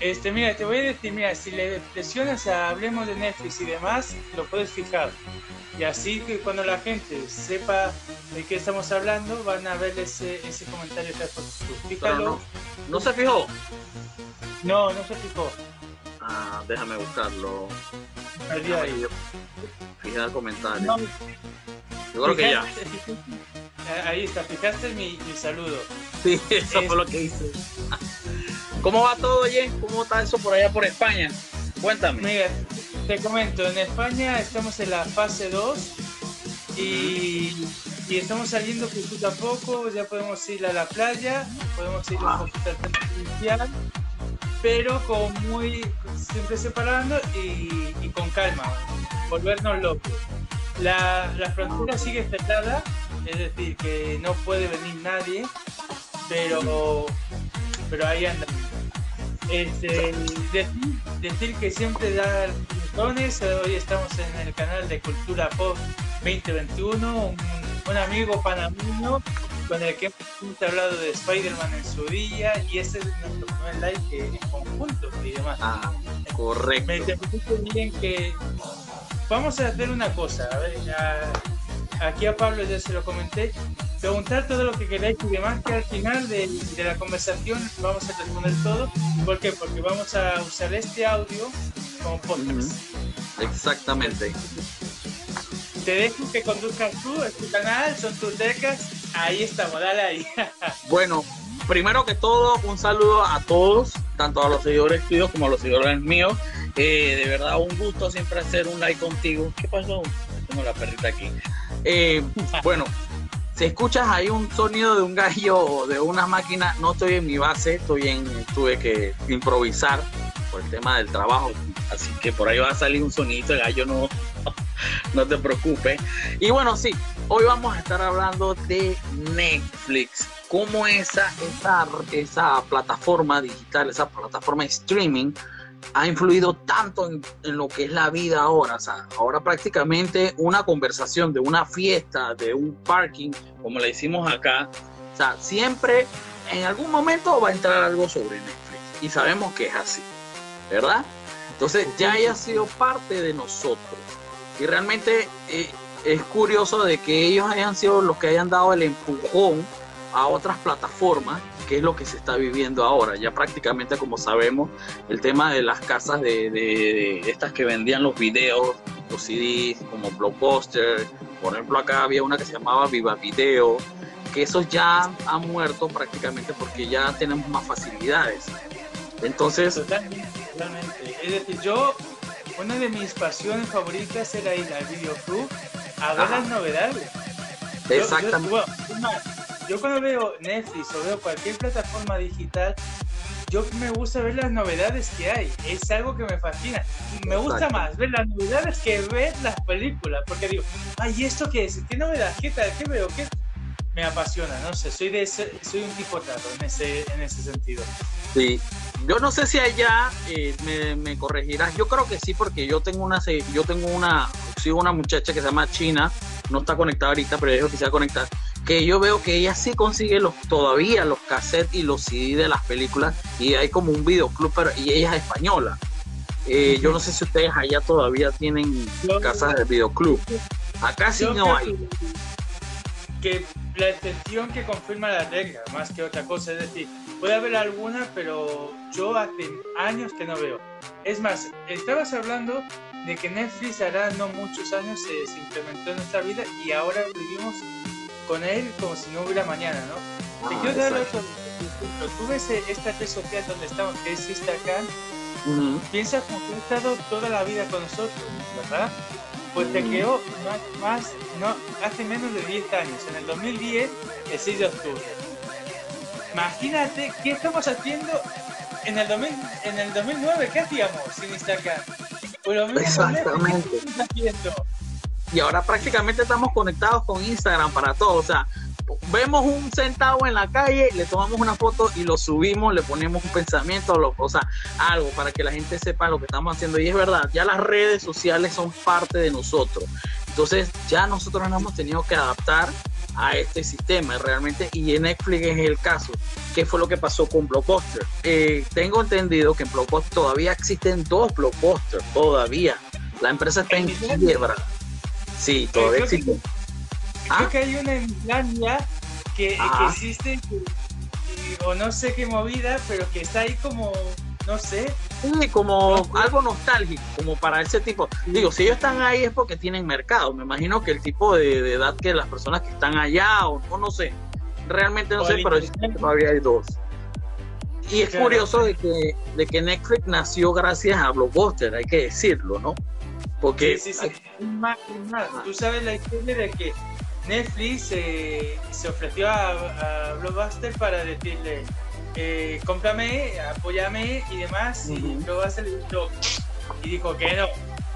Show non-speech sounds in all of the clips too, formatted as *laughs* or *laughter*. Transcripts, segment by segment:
Este, mira, te voy a decir, mira, si le presionas a hablemos de Netflix y demás, lo puedes fijar. Y así que cuando la gente sepa de qué estamos hablando, van a ver ese, ese comentario que has puesto. Fíjalo. no, ¿no se fijó? No, no se fijó. Ah, déjame buscarlo. Perdió ahí. Fija el comentario. No, Yo creo que ya. Ahí está, fijaste mi, mi saludo. Sí, eso fue lo que hice. ¿Cómo va todo, Jen? ¿Cómo está eso por allá por España? Cuéntame. Mira, te comento, en España estamos en la fase 2 y, y estamos saliendo poquito a poco, ya podemos ir a la playa, podemos ir un poquito al pero con muy, siempre separando y, y con calma, volvernos locos. La, la frontera sigue cerrada, es decir, que no puede venir nadie, pero, pero ahí anda. Este, decir, decir que siempre da botones. Hoy estamos en el canal de Cultura Pop 2021. Un, un amigo panameño con el que hemos hablado de Spider-Man en su día. Y este es nuestro primer live que, en conjunto y demás. Ah, Me correcto. interpretaste bien que vamos a hacer una cosa. A ver, a- aquí a Pablo ya se lo comenté. Preguntar todo lo que queráis y demás, que al final de, de la conversación vamos a responder todo. ¿Por qué? Porque vamos a usar este audio como podcast. Exactamente. Te dejo que conduzcas tú, es tu canal, son tus decas. Ahí estamos, dale ahí. *laughs* Bueno, primero que todo, un saludo a todos, tanto a los seguidores tuyos como a los seguidores míos. Eh, de verdad, un gusto siempre hacer un like contigo. ¿Qué pasó? Tengo la perrita aquí. Eh, bueno, si escuchas ahí un sonido de un gallo o de una máquina, no estoy en mi base, estoy en, tuve que improvisar por el tema del trabajo, así que por ahí va a salir un sonidito de gallo, no, *laughs* no te preocupes. Y bueno, sí, hoy vamos a estar hablando de Netflix, cómo esa, esa, esa plataforma digital, esa plataforma streaming ha influido tanto en, lo que es la vida ahora. O sea, ahora prácticamente una conversación de una fiesta, de un parking, como le hicimos acá, o sea, siempre en algún momento va a entrar algo sobre Netflix. Y sabemos que es así, ¿verdad? Entonces ya haya sido parte de nosotros. Y realmente eh, es curioso de que ellos hayan sido los que hayan dado el empujón a otras plataformas, que es lo que se está viviendo ahora. Ya prácticamente, como sabemos, el tema de las casas de, de- de estas que vendían los videos, los CDs, como Blockbuster, por ejemplo, acá había una que se llamaba Viva Video, que esos ya han muerto prácticamente porque ya tenemos más facilidades. Entonces, Totalmente, totalmente. Es decir, yo, una de mis pasiones favoritas era ir al videoclub a ver Ajá. las novedades. Yo- exactamente. Yo, bueno, es más, yo cuando veo Netflix o veo cualquier plataforma digital, yo me gusta ver las novedades que hay. Es algo que me fascina. Me gusta Exacto. más ver las novedades que ver las películas. Porque digo, ay, ¿y ¿esto qué es? ¿Qué novedad? ¿Qué tal? ¿Qué veo? ¿Qué? Me apasiona, no sé. Soy, de ese- soy un tipo raro en ese, en ese sentido. Sí, yo no sé si allá eh, me, me corregirás. Yo creo que sí, porque yo tengo una, se- yo tengo una, sigo una muchacha que se llama China, no está conectada ahorita, pero ella quisiera conectar. Que yo veo que ella sí consigue los, todavía los cassettes y los CD de las películas y hay como un videoclub, pero y ella es española. Eh, yo no sé si ustedes allá todavía tienen Yo- casas de videoclub. Acá sí no hay. Que la excepción que confirma la regla, más que otra cosa. Es decir, puede haber alguna, pero yo hace años que no veo. Es más, estabas hablando de que Netflix hará no muchos años se, se implementó en nuestra vida y ahora vivimos con él como si no hubiera mañana, ¿no? Te Ah, quiero dar otro ejemplo. Tú ves esta red social donde estamos, que es Instagram, Ujú. piensa como que ha estado toda la vida con nosotros, ¿verdad? Pues te creó más, más- no, hace menos de 10 años, en el 2010, el 6 de octubre. Imagínate qué estamos haciendo en el, 2000 en el 2009, ¿qué hacíamos sin Instagram? Exactamente. Y ahora prácticamente estamos conectados con Instagram para todo. O sea, vemos un centavo en la calle, le tomamos una foto y lo subimos, le ponemos un pensamiento, lo, o sea, algo para que la gente sepa lo que estamos haciendo. Y es verdad, ya las redes sociales son parte de nosotros. Entonces ya nosotros nos hemos tenido que adaptar a este sistema realmente y en Netflix es el caso. ¿Qué fue lo que pasó con Blockbuster? Eh, tengo entendido que en Blockbuster todavía existen dos Blockbusters, todavía. La empresa está en quiebra. Sí, todavía existe. ¿Ah? Creo que hay una en Islandia que, que existe, o no sé qué movida, pero que está ahí como, no sé. Sí, como algo nostálgico, como para ese tipo. Digo, si ellos están ahí es porque tienen mercado. Me imagino que el tipo de, edad que las personas que están allá, o, no sé, realmente no sé, pero todavía hay dos. Y es curioso de que, de que Netflix nació gracias a Blockbuster, hay que decirlo, ¿no? Porque... Sí, sí, sí. Más, más. Tú sabes la historia de que Netflix se ofreció a, Blockbuster para decirle, eh, cómprame, apóyame y demás, y Blockbuster le dijo, y dijo que no,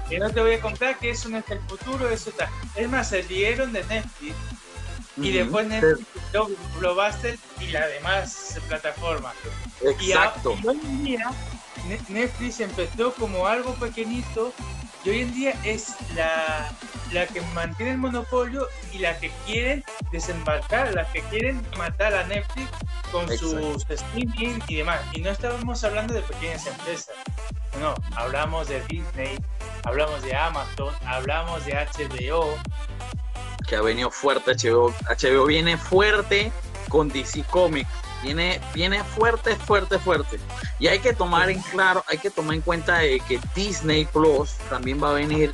que no te voy a comprar, que eso no es el futuro, eso está. Es más, se dieron de Netflix y después Netflix Blockbuster y las demás plataformas. Exacto. Y, hoy en día Netflix empezó como algo pequeñito y hoy en día es la, la que mantiene el monopolio y la que quieren desembarcar, la que quieren matar a Netflix con sus streaming y demás. Y no estábamos hablando de pequeñas empresas, no, hablamos de Disney, hablamos de Amazon, hablamos de HBO. Que ha venido fuerte HBO, HBO viene fuerte con DC Comics Viene, viene fuerte, fuerte, fuerte. Y hay que tomar en claro, hay que tomar en cuenta de que Disney Plus también va a venir,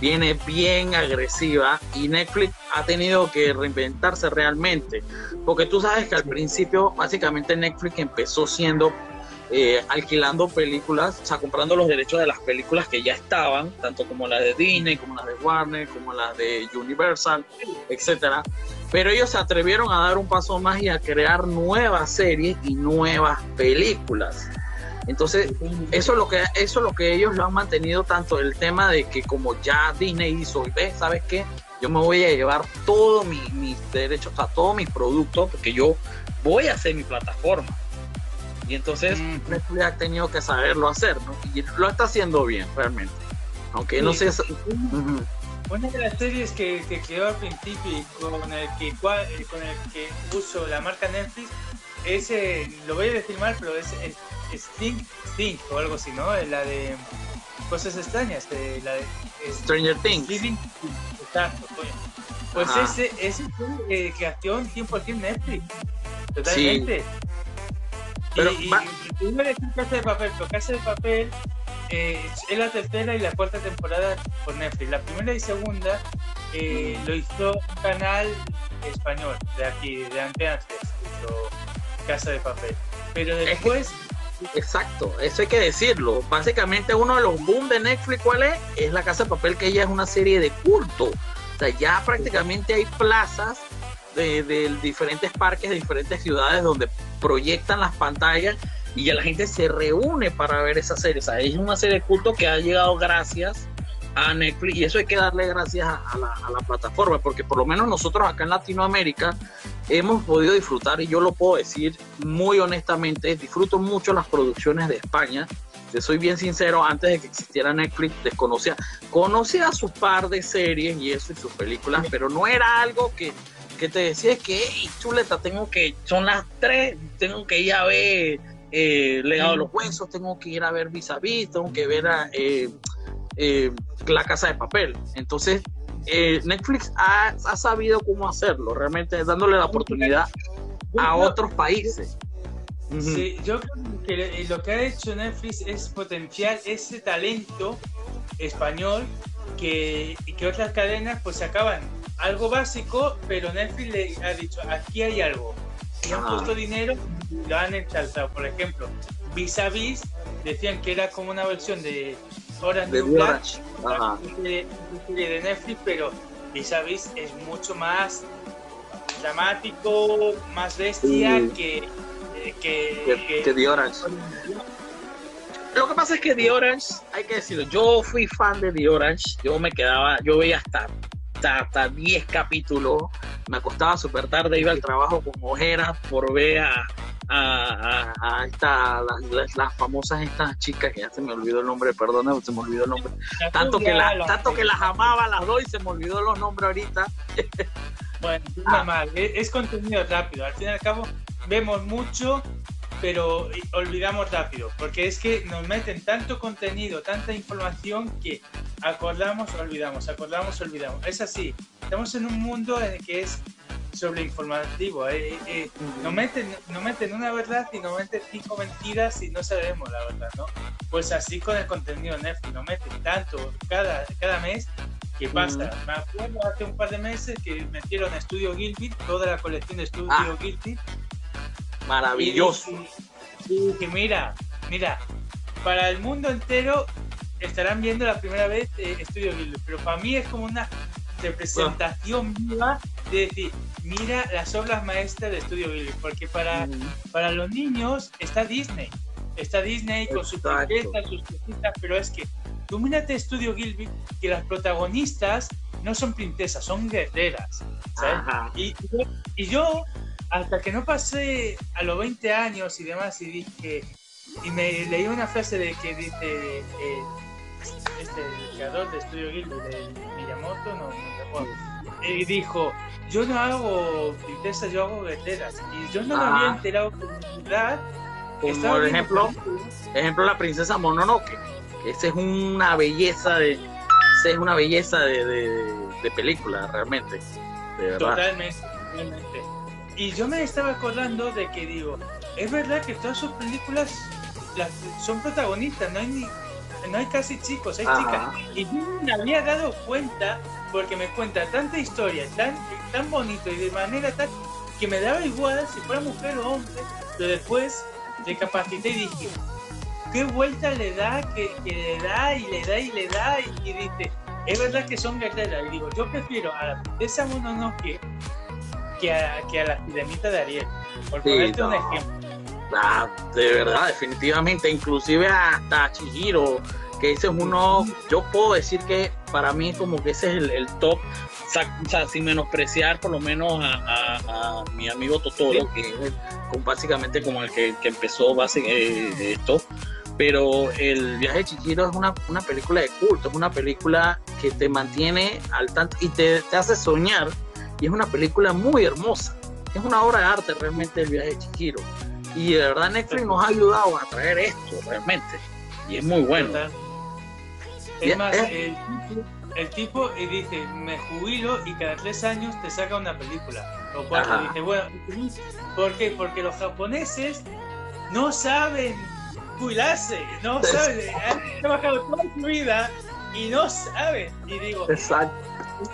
viene bien agresiva y Netflix ha tenido que reinventarse realmente. Porque tú sabes que al principio, básicamente Netflix empezó siendo eh, alquilando películas, o sea, comprando los derechos de las películas que ya estaban, tanto como las de Disney, como las de Warner, como las de Universal, etcétera. Pero ellos se atrevieron a dar un paso más y a crear nuevas series y nuevas películas. Entonces, eso es lo que eso es lo que ellos lo han mantenido tanto el tema de que como ya Disney hizo, y ve, ¿sabes qué? Yo me voy a llevar todos mis derechos, o sea, todos mis productos, porque yo voy a hacer mi plataforma. Y entonces Netflix ha tenido que saberlo hacer, ¿no? Y lo está haciendo bien, realmente. Aunque no sé... Una de las series que, que creó al principio y con el que, eh, con el que uso la marca Netflix es, lo voy a decir mal, pero es, Stink, o algo así, ¿no? La de Cosas Extrañas, la de Stranger Things. exacto, Pues ese, ese fue eh, creación tiempo al tiempo Netflix. Totalmente. Pero y, y, Casa de Papel, pero Casa de Papel eh, es la tercera y la cuarta temporada por Netflix. La primera y segunda eh, lo hizo un canal español de aquí, de antes, hizo Casa de Papel. Pero después... exacto, eso hay que decirlo. Básicamente uno de los boom de Netflix, ¿cuál es? Es La Casa de Papel, que ya es una serie de culto. O sea, ya prácticamente hay plazas de, de diferentes parques de diferentes ciudades donde proyectan las pantallas y ya la gente se reúne para ver esa serie. O sea, es una serie de culto que ha llegado gracias a Netflix y eso hay que darle gracias a la, a la, plataforma porque por lo menos nosotros acá en Latinoamérica hemos podido disfrutar y yo lo puedo decir muy honestamente, disfruto mucho las producciones de España. Te soy bien sincero, antes de que existiera Netflix, desconocía, conocía su par de series y eso y sus películas, pero no era algo que, que te decía que, chuleta, tengo que, son las tres, tengo que ir a ver eh, Legado de los Huesos, tengo que ir a ver Vis a Vis, tengo que ver a, eh, eh, La Casa de Papel. Entonces, Netflix ha, sabido cómo hacerlo, realmente dándole la oportunidad a otros países. Sí, yo creo que lo que ha hecho Netflix es potenciar ese talento español que, que otras cadenas pues acaban algo básico, pero Netflix le ha dicho, aquí hay algo. Y han puesto dinero y lo han ensalzado. Por ejemplo, Vis a Vis decían que era como una versión de Orange de Black, de, de, Netflix, pero Vis a Vis es mucho más dramático, más bestia que, que, que, que, Orange. Lo que pasa es que The Orange, hay que decirlo, yo fui fan de The Orange, yo me quedaba, yo veía hasta hasta 10 capítulos, me acostaba súper tarde, iba al trabajo con ojeras por ver a, a, a, esta, las, famosas estas chicas que ya se me olvidó el nombre, perdón, se me olvidó el nombre. Tanto que, la, tanto que las amaba las dos y se me olvidó los nombres ahorita. Bueno, ah. es, es contenido rápido, al fin y al cabo vemos mucho pero olvidamos rápido, porque es que nos meten tanto contenido, tanta información que acordamos, olvidamos, acordamos, olvidamos. Es así, estamos en un mundo en el que es sobreinformativo. Eh, eh, eh nos, meten, nos meten una verdad y nos meten cinco mentiras y no sabemos la verdad, ¿no? Pues así con el contenido Netflix, nos meten tanto cada, cada mes que pasa. Me acuerdo hace un par de meses que metieron Estudio Gilbert, toda la colección de Estudio ah. Gilbert Maravilloso. Y que mira, mira, para el mundo entero estarán viendo la primera vez eh, Estudio Ghibli, pero para mí es como una representación viva de decir, mira las obras maestras de Estudio Ghibli, porque para, para los niños está Disney, está Disney con sus princesas, sus cositas, pero es que tú mírate Estudio Ghibli, que las protagonistas no son princesas, son guerreras, Y, y yo hasta que no pasé a los 20 años y demás y dije, y me leí una frase de que dice, eh, este, el creador de Estudio Ghibli, de Miyamoto, no, no y dijo, yo no hago princesas, yo hago guerreras. Y yo no me había enterado con verdad. Como por ejemplo, ejemplo la princesa Mononoke. Esa es una belleza de, esa es una belleza de, de, película realmente. Totalmente, totalmente. Y yo me estaba acordando de que digo, es verdad que todas sus películas son protagonistas, no hay ni, no hay casi chicos, hay chicas. Y yo me había dado cuenta porque me cuenta tanta historia, tan, tan bonito y de manera tal que me daba igual si fuera mujer o hombre, pero después recapacité y dije, qué vuelta le da, que, le da y le da y le da y, dice, es verdad que son guerreras. Y digo, yo prefiero a la princesa Mononoke que a, que a la sirenita de Ariel. Por ponerte un ejemplo. Ah, de verdad, definitivamente, inclusive hasta Chihiro, que ese es uno, yo puedo decir que para mí como que ese es el, top, o sea, sin menospreciar por lo menos a, mi amigo Totoro, que es básicamente como el que, que empezó básicamente esto, pero el viaje de Chihiro es una, una, película de culto, es una película que te mantiene al tanto y te, te hace soñar y es una película muy hermosa. Es una obra de arte realmente el viaje de Chihiro. Y de verdad Netflix nos ha ayudado a traer esto realmente. Y es muy bueno. Es más, el, tipo dice, me jubilo y cada tres años te saca una película. Lo cual dice, bueno, ¿por qué? Porque los japoneses no saben jubilarse, no *laughs* saben, han trabajado toda su vida y no saben. Y digo, Exacto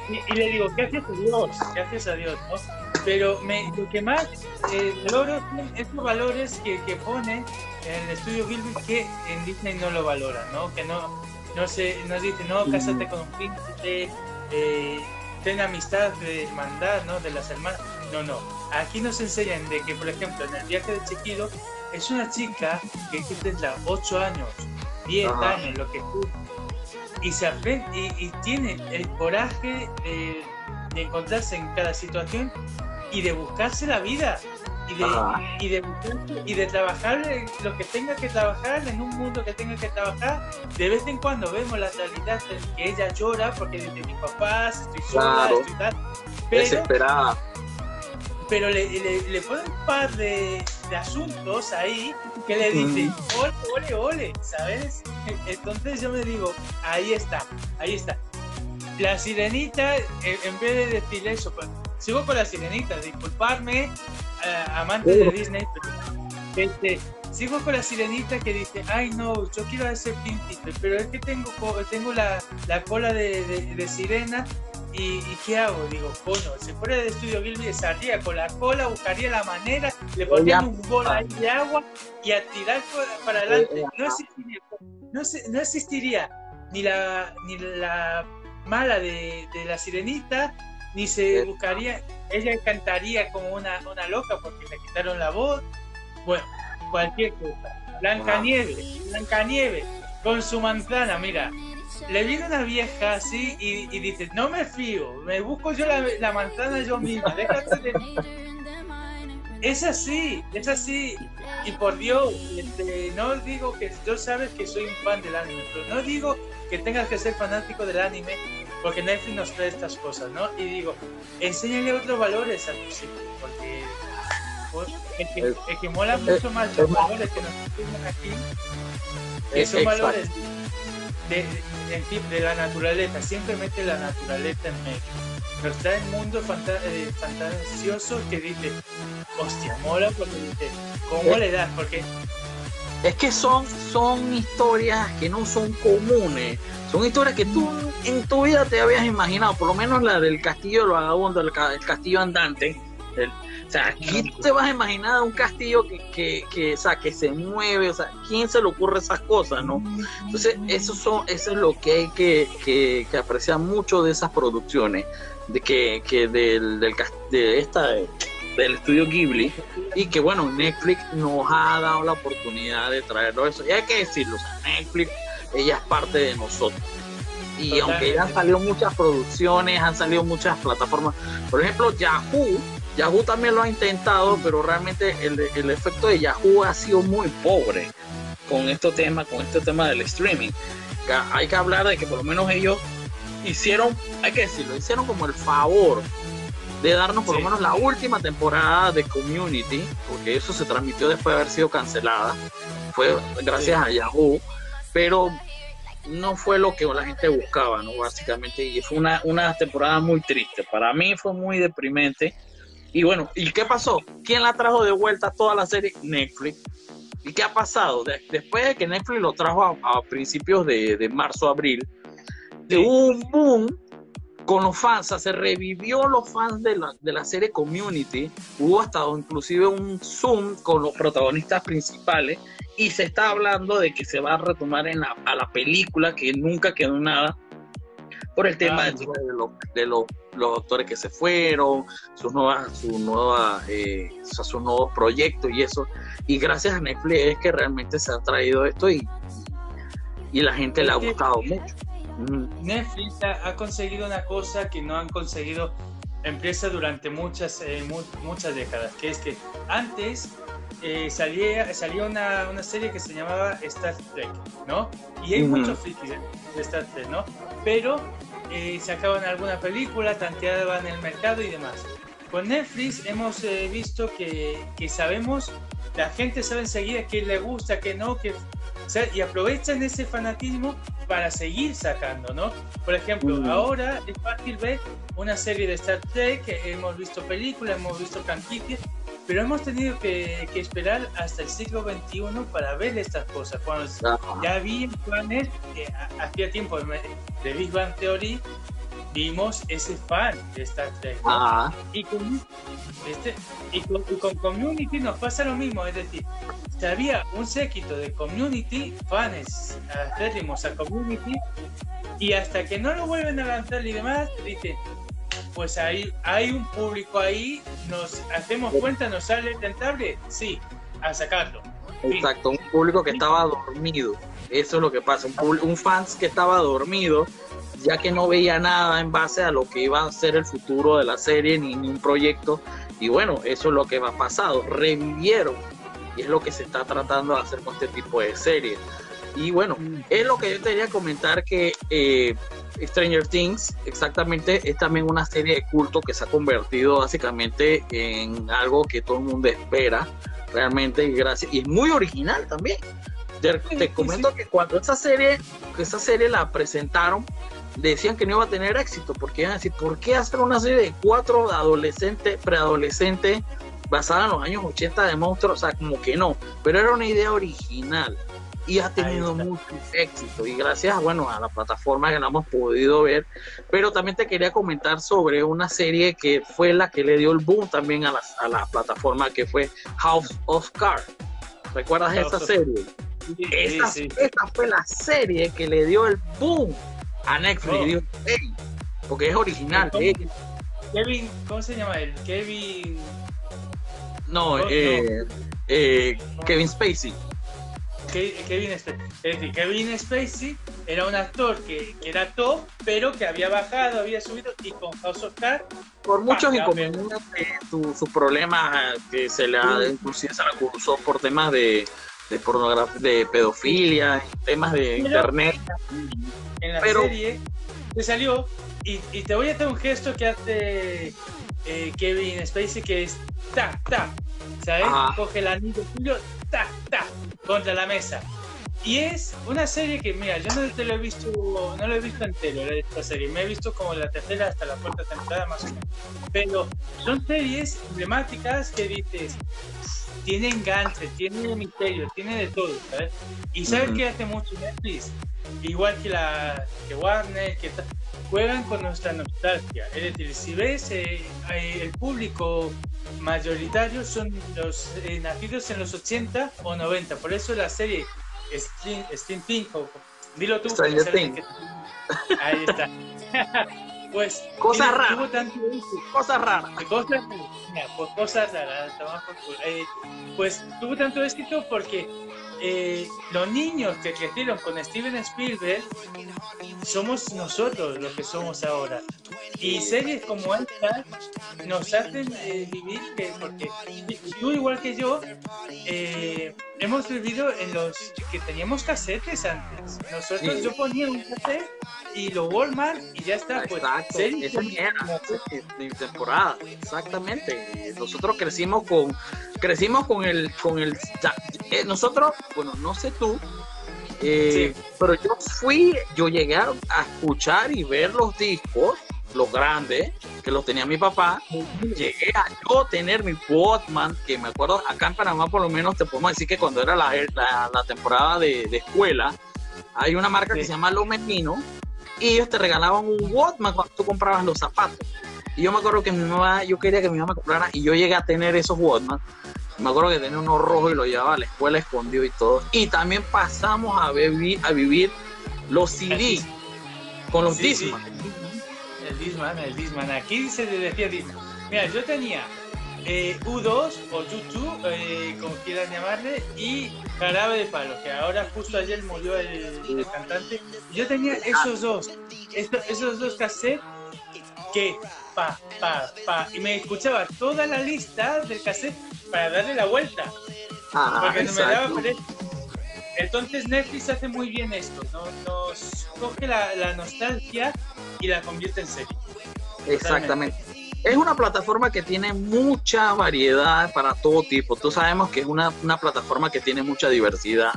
y, le digo, gracias a Dios, gracias a Dios, ¿no? Pero me, lo que más eh, valoro son estos valores que, que pone en el estudio Gilbert que en Disney no lo valora, ¿no? Que no, no se, nos dice, no, cásate con un príncipe, eh, ten amistad de mandar, ¿no? De las hermanas. No, no. Aquí nos enseñan de que, por ejemplo, en el viaje de Chiquito, es una chica que tendrá 8 años, 10 años, lo que tú y se aprende y, tiene el coraje de, encontrarse en cada situación y de buscarse la vida y de, y de, y de trabajar lo que tenga que trabajar en un mundo que tenga que trabajar. De vez en cuando vemos la realidad en que ella llora porque dice mis papás, estoy sola, estoy tal. Pero, Desesperada. Pero le, le, le ponen un par de, de asuntos ahí que le dicen, ole, ole, ole, ¿sabes? Entonces yo me digo, ahí está, ahí está. La sirenita, en vez de decir eso, pues, sigo con la sirenita, disculparme, eh, amante de Disney, pero este, sigo con la sirenita que dice, ay no, yo quiero ser príncipe, pero es que tengo, tengo la, la cola de, de sirena ¿Y, qué hago? Digo, coño, si fuera de estudio Gilby, salía con la cola, buscaría la manera, le ponía un bol ahí de agua y a tirar para adelante. No existiría, no, existiría ni la, ni la mala de, de, la sirenita, ni se buscaría, ella cantaría como una, una loca porque le quitaron la voz. Bueno, cualquier cosa. Blanca Nieve, Blanca Nieve, con su manzana, mira. Le viene una vieja así y, y dice, no me fío, me busco yo la, la manzana yo misma, déjate de... Es así, es así. Y por Dios, este, no digo que yo sabes que soy un fan del anime, pero no digo que tengas que ser fanático del anime porque Netflix nos trae estas cosas, ¿no? Y digo, enséñale otros valores a tus hijos, porque pues, el, que, el que mola mucho más los valores que nos enseñan aquí, que son valores de, de, de, la naturaleza, siempre mete la naturaleza en medio. Nos trae un mundo fanta eh, fantasioso que dice, hostia, mola porque dice, ¿cómo le das? Porque es que son, son historias que no son comunes. Son historias que tú en tu vida te habías imaginado, por lo menos la del castillo de los vagabundos, el, castillo andante. O sea, aquí te vas a imaginar un castillo que, que, que, o sea, que se mueve, o sea, ¿quién se le ocurre esas cosas, no? Entonces, eso, son, eso es lo que hay que, que, que apreciar mucho de esas producciones, de que, que del, del, de esta del estudio Ghibli y que bueno, Netflix nos ha dado la oportunidad de traerlo eso. Y hay que decirlo, Netflix, ella es parte de nosotros. Y aunque ya han salido muchas producciones, han salido muchas plataformas, por ejemplo, Yahoo, Yahoo también lo ha intentado, pero realmente el, el efecto de Yahoo ha sido muy pobre con este tema, con este tema del streaming. Hay que hablar de que por lo menos ellos hicieron, hay que decirlo, hicieron como el favor de darnos por lo menos la última temporada de Community, porque eso se transmitió después de haber sido cancelada, fue gracias a Yahoo, pero no fue lo que la gente buscaba, ¿no? Básicamente, y fue una, una temporada muy triste. Para mí fue muy deprimente. Y bueno, ¿y qué pasó? ¿Quién la trajo de vuelta toda la serie? Netflix. ¿Y qué ha pasado? después de que Netflix lo trajo a, principios de, de marzo, abril, de un boom con los fans, se revivió los fans de la, de la serie Community, hubo hasta inclusive un Zoom con los protagonistas principales y se está hablando de que se va a retomar en la, a la película, que nunca quedó nada, por el tema de, los, de los, los, actores que se fueron, sus nuevas, sus nuevas, eh, sus nuevos proyectos y eso. Y gracias a Netflix es que realmente se ha traído esto y, y la gente le ha gustado mucho. Netflix ha, conseguido una cosa que no han conseguido empresas durante muchas, eh, muchas décadas, que es que antes eh, salía, salió una, una, serie que se llamaba Star Trek, ¿no? Y hay muchos frikis de, Star Trek, ¿no? Pero eh, sacaban alguna película, tanteaban el mercado y demás. Con Netflix hemos eh, visto que, que, sabemos, la gente sabe enseguida qué le gusta, qué no, qué, y aprovechan ese fanatismo para seguir sacando, ¿no? Por ejemplo, ahora es fácil ver una serie de Star Trek, hemos visto películas, hemos visto franquicias, pero hemos tenido que, esperar hasta el siglo XXI para ver estas cosas. Cuando ya vi planes, eh, hacía tiempo de Big Bang Theory, vimos ese fan de Star Trek. Y, con, este, y, con, Community nos pasa lo mismo, es decir, si había un séquito de Community, fans acérrimos a Community, y hasta que no lo vuelven a lanzar y demás, dicen, pues hay, hay un público ahí, nos hacemos cuenta, nos sale rentable, sí, a sacarlo. Exacto, un público que estaba dormido. Eso es lo que pasa, un, un fans que estaba dormido ya que no veía nada en base a lo que iba a ser el futuro de la serie ni un proyecto. Y bueno, eso es lo que va pasado, revivieron y es lo que se está tratando de hacer con este tipo de series. Y bueno, mm. es lo que yo te quería comentar que eh, Stranger Things exactamente es también una serie de culto que se ha convertido básicamente en algo que todo el mundo espera realmente y gracias y es muy original también. Te, te comento que cuando esa serie, esa serie la presentaron, decían que no iba a tener éxito, porque iban a decir, ¿por qué hacer una serie de cuatro adolescentes, preadolescentes, basada en los años 80 de monstruos? O sea, como que no, pero era una idea original y ha tenido mucho éxito y gracias bueno a la plataforma que la hemos podido ver pero también te quería comentar sobre una serie que fue la que le dio el boom también a la, a la plataforma que fue House of Cards ¿recuerdas esa serie? esa fue la serie que le dio el boom a Netflix porque es original. Kevin, ¿cómo se llama él? Kevin. No, eh, eh, Kevin Spacey. Kevin Spacey. Es decir, Kevin Spacey era un actor que, que, era top, pero que había bajado, había subido y con House of Cards. Por muchos inconvenientes, su, su problema que se le ha, inclusive se le acusó por temas de, de pornografía, de pedofilia, temas de internet. En la serie se salió y, y, te voy a hacer un gesto que hace eh, Kevin Spacey que es ta, ta, ¿sabes? Coge el anillo tuyo, ta, ta, contra la mesa. Y es una serie que, mira, yo no te lo he visto, no lo he visto entero esta serie, me he visto como la tercera hasta la cuarta temporada más o menos. Pero son series emblemáticas que dices, tiene enganche, tiene misterio, tiene de todo, ¿sabes? Y ¿sabes qué hace mucho Netflix? Igual que la que Warner, que juegan con nuestra nostalgia. Es decir, si ves eh, eh, el público mayoritario son los eh, nacidos en los 80 o 90, por eso la serie Steam Pink, dilo tú. Que, ahí está. *laughs* pues cosas raras cosas raras cosas pues cosas raras eh, pues tuvo tanto éxito porque eh, los niños que crecieron con Steven Spielberg somos nosotros los que somos ahora. Y series como esta nos hacen eh, vivir, que, porque tú igual que yo, eh, hemos vivido en los que teníamos casetes antes. Nosotros yo ponía un cassette y lo Walmart y ya está. Pues, series de temporada, exactamente. Nosotros crecimos con crecimos con el con el nosotros bueno, no sé tú, eh, pero yo fui, yo llegué a escuchar y ver los discos, los grandes, que los tenía mi papá. Llegué a yo tener mi Walkman, que me acuerdo, acá en Panamá por lo menos te podemos decir que cuando era la, la, temporada de, escuela, hay una marca que se llama Los Meninos, y ellos te regalaban un Walkman cuando tú comprabas los zapatos. Y yo me acuerdo que mi mamá, yo quería que mi mamá comprara, y yo llegué a tener esos Walkman me acuerdo que tenía uno rojo y lo llevaba a la escuela escondido y todo. Y también pasamos a, vivir, a vivir los CD con los Disman. El Disman, el Disman. Aquí se decía Disman. Mira, yo tenía eh, U2 o YouTube, eh, como quieran llamarle, y Jarabe de Palo, que ahora justo ayer murió el, cantante. Yo tenía esos dos, esos dos cassettes que pa, pa, pa, y me escuchaba toda la lista del cassette para darle la vuelta. Ah, porque no me daba Entonces Netflix hace muy bien esto, nos coge la, nostalgia y la convierte en serie. Exactamente. Es una plataforma que tiene mucha variedad para todo tipo. Tú sabemos que es una, plataforma que tiene mucha diversidad.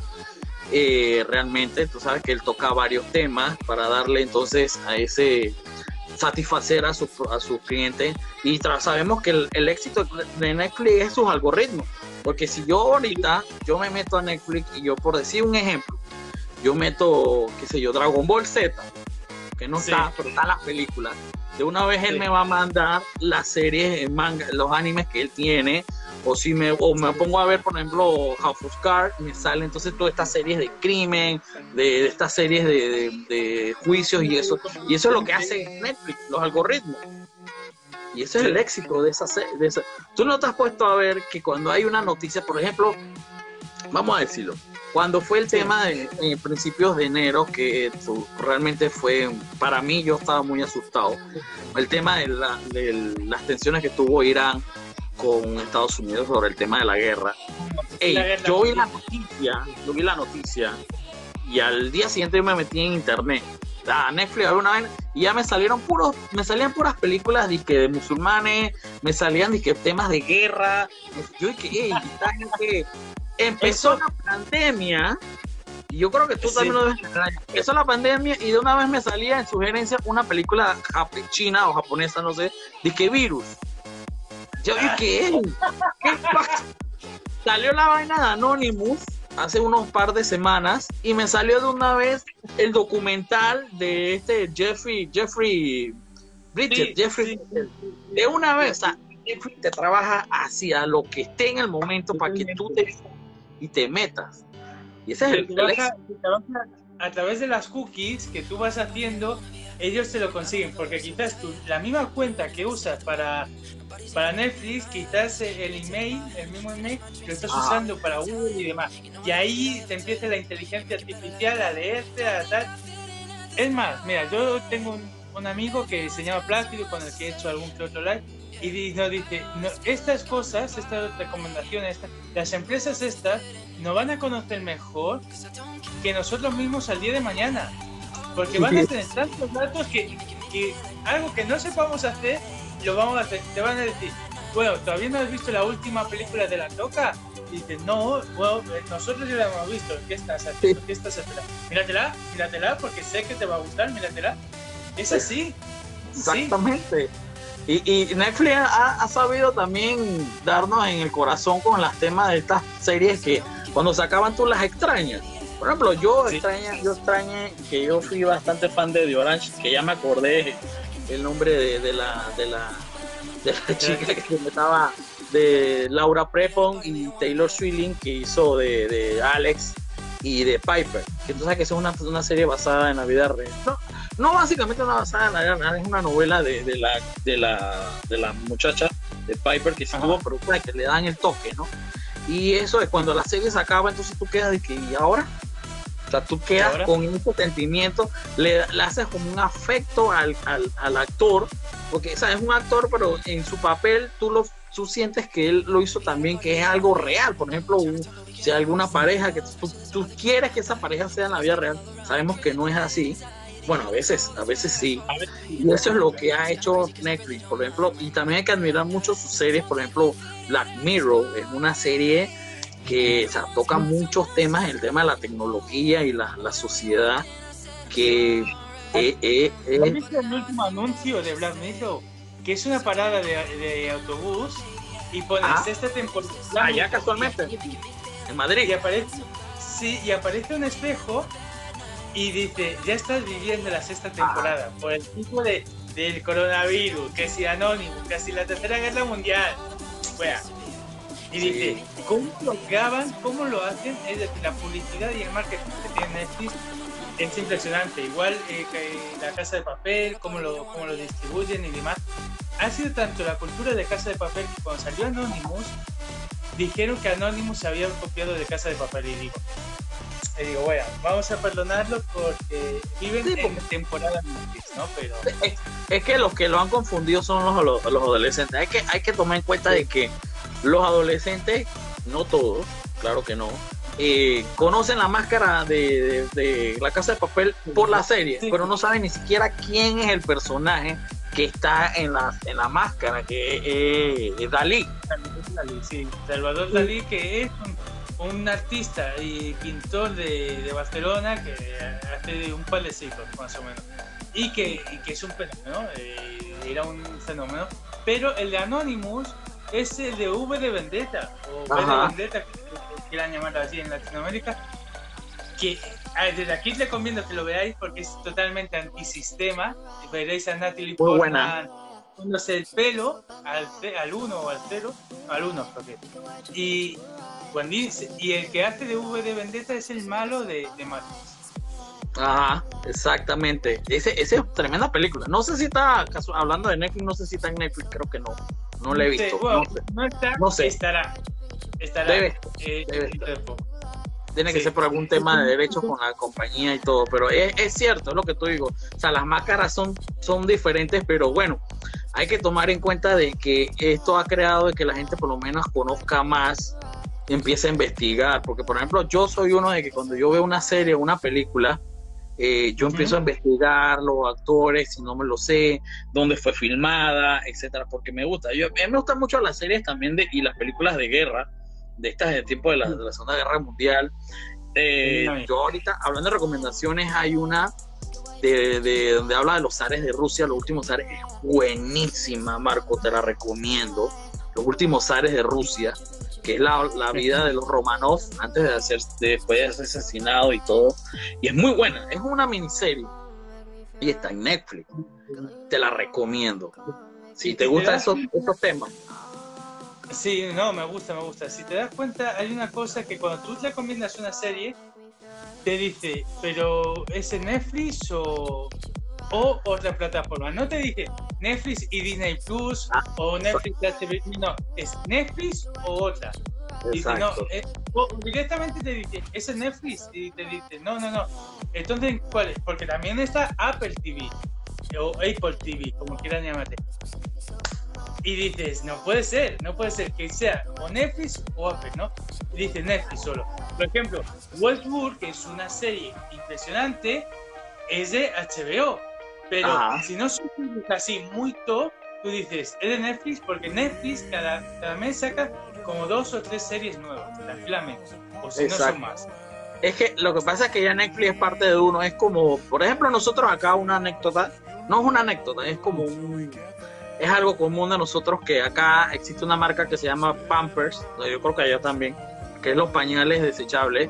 Eh, realmente, tú sabes que él toca varios temas para darle entonces a ese satisfacer a, su, a sus clientes y sabemos que el, éxito de Netflix es sus algoritmos. Porque si yo ahorita yo me meto a Netflix y yo por decir un ejemplo yo meto qué sé yo Dragon Ball Z que no está pero está la película. De una vez él me va a mandar las series manga los animes que él tiene o si me, o me pongo a ver, por ejemplo, House of Cards, me sale entonces todas estas series de crimen, de, estas series de, juicios y eso. Y eso es lo que hace Netflix, los algoritmos. Y ese es el éxito de esa, de esa. Tú no te has puesto a ver que cuando hay una noticia, por ejemplo, vamos a decirlo, cuando fue el tema de principios de enero, que realmente fue, para mí yo estaba muy asustado, el tema de, de las tensiones que tuvo Irán con Estados Unidos sobre el tema de la guerra. yo vi la noticia, yo vi la noticia y al día siguiente me metí en internet. A Netflix una vez y ya me salieron puros, me salían puras películas de, que de musulmanes, me salían de que temas de guerra. Yo dije, que empezó la pandemia y yo creo que tú también lo ves. Empezó la pandemia y de una vez me salía en sugerencia una película china o japonesa, no sé, de qué virus. Yo dije, ¿qué? ¿Qué pasa? Salió la vaina de Anonymous hace unos par de semanas y me salió de una vez el documental de este Jeffrey, Jeffrey Bridget, Jeffrey, de una vez, o sea, Jeffrey te trabaja hacia lo que esté en el momento para que tú te y te metas. Y ese es el, a, a través de las cookies que tú vas haciendo, ellos se lo consiguen, porque quizás tú, la misma cuenta que usas para, para Netflix, quizás el email, el mismo email, lo estás usando para Google y demás. Y ahí te empieza la inteligencia artificial a leerte, a tal. Es más, mira, yo tengo un, amigo que se llama Plástico, con el que he hecho algún que otro live, y nos dice, estas cosas, estas recomendaciones, las empresas estas nos van a conocer mejor que nosotros mismos al día de mañana. Porque van a *laughs* tener tantos datos que, algo que no sepamos hacer, lo vamos a hacer. Te van a decir, bueno, ¿todavía no has visto la última película de La Toca? Y dices, no, bueno, eh, nosotros ya la hemos visto. ¿Qué estás haciendo? ¿Qué estás haciendo? Míratela, míratela, porque sé que te va a gustar, míratela. Es así. Exactamente. Y, Netflix ha, sabido también darnos en el corazón con las temas de estas series que cuando se acaban tú las extrañas. Por ejemplo, yo extrañé, yo extrañé que yo fui bastante fan de The Orange, que ya me acordé el nombre de, la de la de la *laughs* chica que estaba de Laura Prepon y Taylor Swilling que hizo de, Alex y de Piper. Que tú sabes que es una, una serie basada en la vida real. No, no básicamente una basada en la vida real, es una novela de, de, la, de, la, de la muchacha de Piper que se tuvo, pero que le dan el toque, ¿no? Y eso es cuando la serie se acaba, entonces tú quedas de que, ¿y ahora? O sea, tú quedas con ese sentimiento, le, le, haces como un afecto al, al, actor, porque es un actor, pero en su papel tú, lo, tú sientes que él lo hizo también, que es algo real. Por ejemplo, si hay alguna pareja que tú, tú, quieres que esa pareja sea en la vida real, sabemos que no es así. Bueno, a veces, a veces sí. Y eso es lo que ha hecho Netflix, por ejemplo. Y también hay que admirar mucho sus series, por ejemplo, Black Mirror es una serie que toca muchos temas, el tema de la tecnología y la, la sociedad, que... Eh, eh, eh. el último anuncio de Black Mirror? Que es una parada de, de autobús y pones ah. esta temporada... Allá casualmente, en Madrid. Y aparece, sí, y aparece un espejo y dice, ya estás viviendo la sexta temporada por el tipo de, del coronavirus, que si anónimo, que si la tercera guerra mundial. Y dice, ¿cómo lo graban? ¿Cómo lo hacen? Es decir, la publicidad y el marketing que tiene Netflix es impresionante. Igual eh, que la casa de papel, cómo lo, cómo lo distribuyen y demás. Ha sido tanto la cultura de casa de papel que cuando salió Anonymous, dijeron que Anonymous se había copiado de casa de papel. Y digo, y digo, bueno, vamos a perdonarlo porque viven en temporada ¿no? Pero... Es, que los que lo han confundido son los, los, adolescentes. Hay que, hay que tomar en cuenta de que los adolescentes, no todos, claro que no, eh, conocen la máscara de, la casa de papel por la serie, pero no saben ni siquiera quién es el personaje que está en la, en la máscara, que es Dalí. Sí, Salvador Dalí, que es un un artista y pintor de, de, Barcelona que hace un par de siglos más o menos. Y que, que es un fenómeno, eh, era un fenómeno, pero el de Anonymous es el de V de Vendetta o V de Vendetta que, quieran llamarlo así en Latinoamérica que desde aquí le conviene que lo veáis porque es totalmente antisistema veréis a Natalie Portman poniéndose el pelo al, al uno o al cero al uno porque y y el que hace de V de Vendetta es el malo de, de Matrix. Ajá, exactamente. Ese, ese es tremenda película. No sé si está hablando de Netflix, no sé si está en Netflix, creo que no. No le he visto. no, está, no sé. estará. Estará. Debe, eh, Tiene que ser por algún tema de derechos con la compañía y todo, pero es, es, cierto, es lo que tú digo. O sea, las máscaras son, son diferentes, pero bueno, hay que tomar en cuenta de que esto ha creado de que la gente por lo menos conozca más empieza a investigar, porque por ejemplo yo soy uno de que cuando yo veo una serie o una película, eh, yo empiezo a investigar los actores, si no me lo sé, dónde fue filmada, etcétera, porque me gusta. Yo, a mí me gustan mucho las series también de, y las películas de guerra, de estas de tiempo de la, de la Segunda Guerra Mundial. Eh, yo ahorita, hablando de recomendaciones, hay una de, de, donde habla de los zares de Rusia, los últimos zares, es buenísima, Marco, te la recomiendo. Los últimos zares de Rusia que es la, la, vida de los Romanov antes de hacer, después de ser asesinado y todo. Y es muy buena, es una miniserie. Y está en Netflix. Te la recomiendo. Si te gustan esos, esos temas. Sí, no, me gusta, me gusta. Si te das cuenta, hay una cosa que cuando tú te recomiendas una serie, te dice, pero ¿es en Netflix o, o otra plataforma. No te dije Netflix y Disney Plus Ah, o Netflix y HBO, no, es Netflix o otra. No, Exacto. eh, directamente te dice, ¿ese es Netflix? Y te dice, no, no, no. Entonces, ¿cuál es? Porque también está Apple TV o Apple TV, como quieran llamarte. Y dices, no puede ser, no puede ser que sea o Netflix o Apple, ¿no? Y dice Netflix solo. Por ejemplo, Westworld, que es una serie impresionante, es de HBO. Pero Ajá. si no suscribes así muy top, tú dices, es de Netflix porque Netflix cada, cada mes saca como dos o tres series nuevas, tranquilamente. O si no son más. Es que lo que pasa es que ya Netflix es parte de uno. Es como, por ejemplo, nosotros acá una anécdota, no es una anécdota, es como un, es algo común de nosotros que acá existe una marca que se llama Pampers, yo creo que allá también, que es los pañales desechables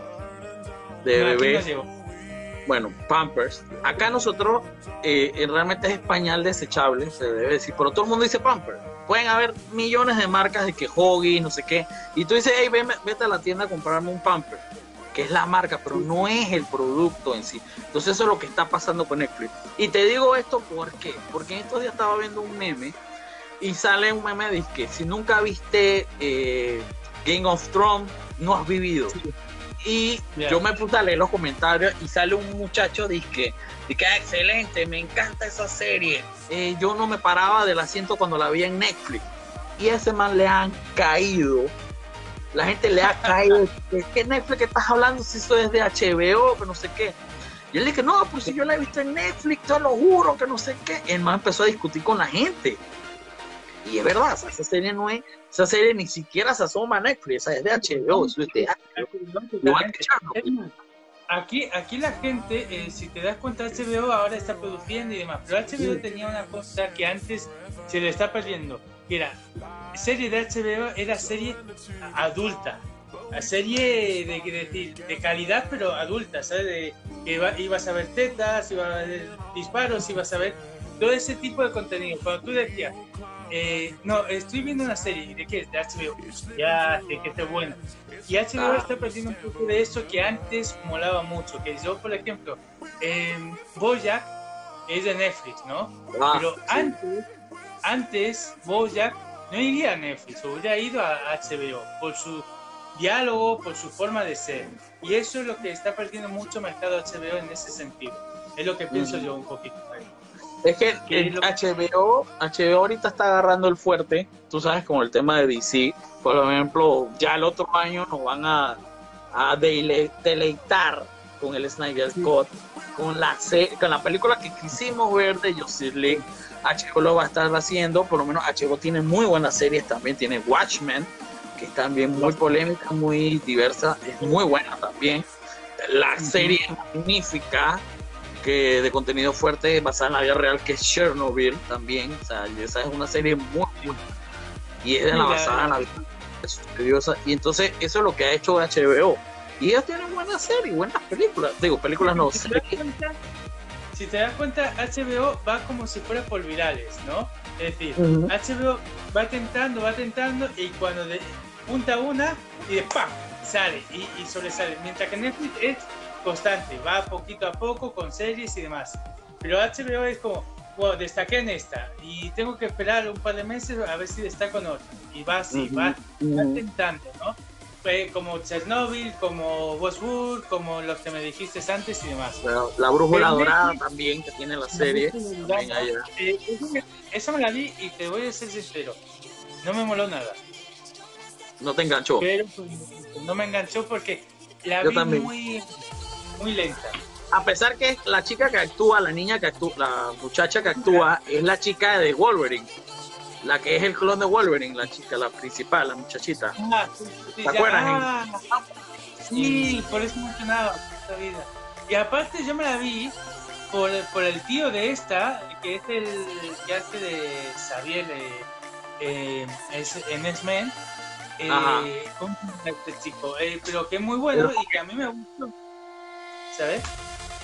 de No. Bueno, Pampers. Acá nosotros eh, eh, realmente es pañal desechable, se debe decir, pero todo el mundo dice Pampers. Pueden haber millones de marcas de que Hoggy, no sé qué, y tú dices, hey, vete a la tienda a comprarme un Pamper, que es la marca, pero no es el producto en sí. Entonces eso es lo que está pasando con Netflix. Y te digo esto ¿por qué? Porque en estos días estaba viendo un meme y sale un meme de que si nunca viste eh, Game of Thrones, no has vivido. Y yo me puse a leer los comentarios y sale un muchacho que que excelente, me encanta esa serie. Eh, yo no me paraba del asiento cuando la vi en Netflix. Y a ese man le han caído. La gente le ha caído. *laughs* ¿De qué Netflix que estás hablando? Si eso es de HBO, que no sé qué. Y él dije, no, pues si yo la he visto en Netflix, te lo juro, que no sé qué. El man empezó a discutir con la gente. Y es verdad, esa serie no es, esa serie ni siquiera se asoma a Netflix, esa es de HBO, eso es de más, Aquí, aquí la gente, eh, si te das cuenta, HBO ahora está produciendo y demás, pero HBO tenía una cosa que antes se le está perdiendo, que era serie de HBO, era serie adulta, la serie de, de, decir, de calidad, pero adulta, ¿sabes? De, que iba- ibas a ver tetas, ibas a ver disparos, ibas a ver todo ese tipo de contenido. Cuando tú decías, eh, no, estoy viendo una serie, ¿y de qué? De HBO, ya sé que está buena. Y HBO Ah. está perdiendo un poco de eso que antes molaba mucho. Que yo, por ejemplo, eh, Bojack es de Netflix, ¿no? Ah, Pero sí. antes, antes Bojack no iría a Netflix, hubiera ido a HBO por su diálogo, por su forma de ser. Y eso es lo que está perdiendo mucho mercado HBO en ese sentido. Es lo que pienso Ujú. yo un poquito. Es que el HBO, HBO ahorita está agarrando el fuerte, tú sabes, con el tema de DC. Por ejemplo, ya el otro año nos van a, a dele- deleitar con el Snyder Cut, con la, con la película que quisimos ver de Justice League. HBO lo va a estar haciendo, por lo menos HBO tiene muy buenas series también, tiene Watchmen, que es también muy polémica, muy diversa, es muy buena también. La serie magnífica que de contenido fuerte basada en la vida real que es Chernobyl también, o sea, esa es una serie muy buena y es de la basada en la vida esa- y entonces eso es lo que ha hecho HBO y ellos tienen buenas series, buenas películas, digo películas no, Si te cuenta, si te das cuenta, HBO va como si fuera por virales, ¿no? Es decir, Ujú. HBO va tentando, va tentando y cuando de, punta una y de ¡pam! sale y, y sobresale. Mientras que Netflix es constante, va poquito a poco con series y demás. Pero HBO es como, bueno, destaqué en esta y tengo que esperar un par de meses a ver si destaco en otra. Y va así, Ujú. va, va Ujú. tentando, ¿no? Fue como Chernobyl, como Westworld, como los que me dijiste antes y demás. La, la brújula Pero dorada Netflix- también que tiene la serie también. Eh, esa me- esa me la vi y te voy a ser sincero, no me moló nada. no te enganchó pero pues, no me enganchó porque la Yo vi también. muy muy lenta. a pesar que la chica que actúa la niña que actúa la muchacha que actúa es la chica de Wolverine la que es el clon de Wolverine la chica la principal la muchachita Ah, sí, sí, ¿Te acuerdas, ah, sí, por eso mencionaba esta vida. Y aparte yo me la vi por, por el tío de esta, que es el que hace de Xavier eh, eh, es, en X-Men. Eh, Ajá. ¿Cómo se llama este chico? Eh, pero que es muy bueno y que a mí me gustó. ¿Sabes?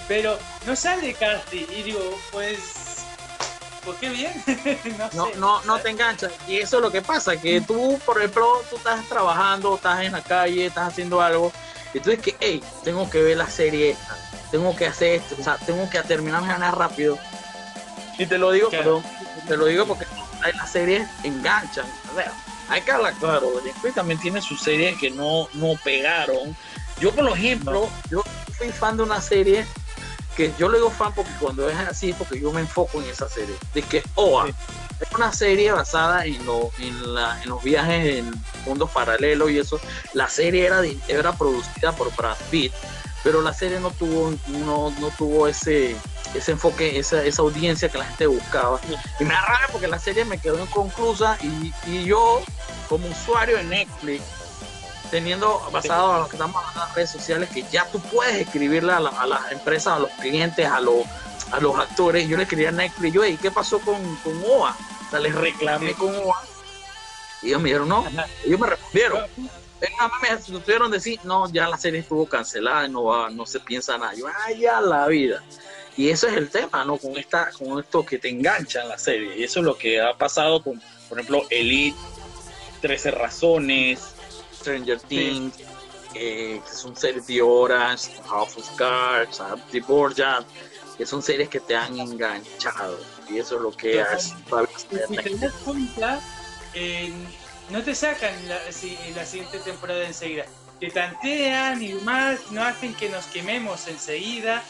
Pero no sale casi. Y digo, pues. Pues qué bien. *laughs* no, no, sé, no, te enganchas. Y eso es lo que pasa, que tú, por ejemplo, tú estás trabajando, estás en la calle, estás haciendo algo, y tú dices que, hey, tengo que ver la serie esta, tengo que hacer esto, o sea, tengo que terminar mi jornada rápido. Y te lo digo, perdón, te lo digo porque las series enganchan. O sea, hay que hablar claro, Netflix también tiene sus series que no, no pegaron. Yo, por ejemplo, yo fui fan de una serie que yo le digo fan porque cuando es así, porque yo me enfoco en esa serie, de que OA. Es una serie basada en, en, los viajes en mundos paralelos y eso. La serie era, era producida por Brad Pitt, pero la serie no tuvo, no, no tuvo ese, ese enfoque, esa, esa audiencia que la gente buscaba. Y me da porque la serie me quedó inconclusa y, y yo, como usuario de Netflix, teniendo basado a lo que estamos en las redes sociales, que ya tú puedes escribirle a, las empresas, a los clientes, a los, a los actores. Yo le escribí a Netflix, yo, ¿y qué pasó con, con OA? O sea, les reclamé con OA. Y ellos me dijeron, no, ellos me respondieron. Me tuvieron decir, no, ya la serie estuvo cancelada, no va, no se piensa nada. Yo, ah, ya la vida. Y eso es el tema, ¿no? Con esta, con esto que te engancha en la serie. Y eso es lo que ha pasado con, por ejemplo, Elite, 13 razones, Stranger Things, eh, que son series de horas, House of Cards, The Borgia, que son series que te han enganchado. Y eso es lo que hace. Si te das cuenta, no te sacan la, la siguiente temporada enseguida. Te tantean y más, no hacen que nos quememos enseguida.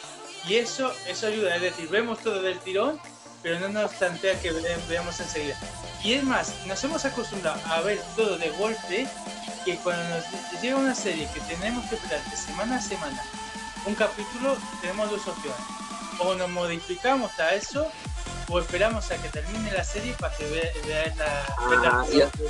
Y eso, eso ayuda. Es decir, vemos todo del tirón, pero no nos tantea que veamos enseguida. Y es más, nos hemos acostumbrado a ver todo de golpe, que cuando nos llega una serie que tenemos que esperar de semana a semana un capítulo, tenemos dos opciones. O nos modificamos a eso, o esperamos a que termine la serie para que veas la, ah,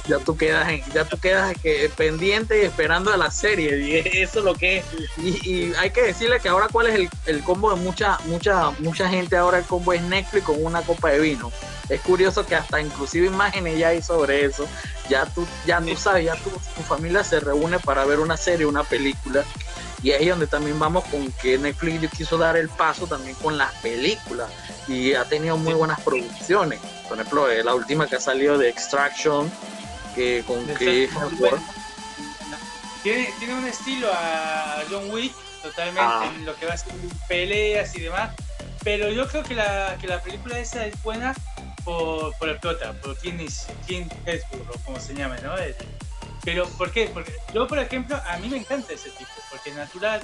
ya, tú quedas ya tú quedas que pendiente y esperando a la serie y *laughs* eso es lo que es. Y, hay que decirle que ahora cuál es el, el, combo de mucha mucha mucha gente ahora el combo es Netflix con una copa de vino es curioso que hasta inclusive imágenes ya hay sobre eso. Ya tú ya tú sabes ya tu, tu familia se reúne para ver una serie una película. Y ahí es donde también vamos con que Netflix quiso dar el paso también con las películas. Y ha tenido muy buenas producciones. Por ejemplo, eh, la última que ha salido de Extraction, que con que tiene, tiene un estilo a John Wick totalmente ah. en lo que va a ser peleas y demás, pero yo creo que la, que la película esa es buena por, por el prota, por King, King o como se llama, ¿no? Pero, ¿por qué? Porque yo, por ejemplo, a mí me encanta ese tipo, porque es natural,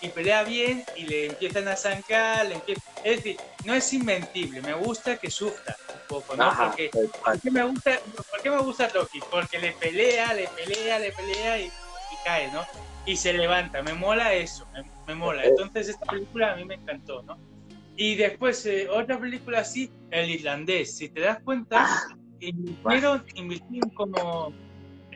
y pelea bien, y le empiezan a zancar, le es decir, no es inventible, me gusta que sufra un poco, ¿no? porque, ¿por qué me gusta, ¿por qué me gusta Rocky? Porque le pelea, le pelea, le pelea y, cae, ¿no? Y se levanta, me mola eso, me, mola. Entonces esta película a mí me encantó, ¿no? Y después, eh, otra película así, El Irlandés, si te das cuenta, ah. invirtieron, invirtieron como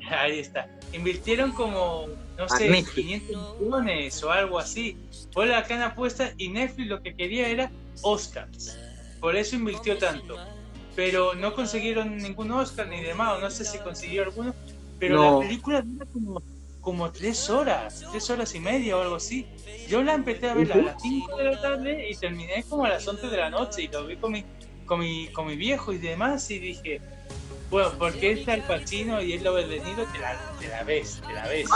*laughs* Ahí está. Invirtieron como, no sé, 500 millones o algo así. Fue la cana puesta y Netflix lo que quería era Oscars. Por eso invirtió tanto. Pero no consiguieron ningún Oscar ni demás, no sé si consiguió alguno. Pero la película dura como, como tres horas, tres horas y media o algo así. Yo la empecé a ver a las 5 de la tarde y terminé como a las 11 de la noche y lo vi con mi, con mi, con mi viejo y demás y dije, bueno, porque es Al Pacino y es lo venido, te la, te la ves, te la ves.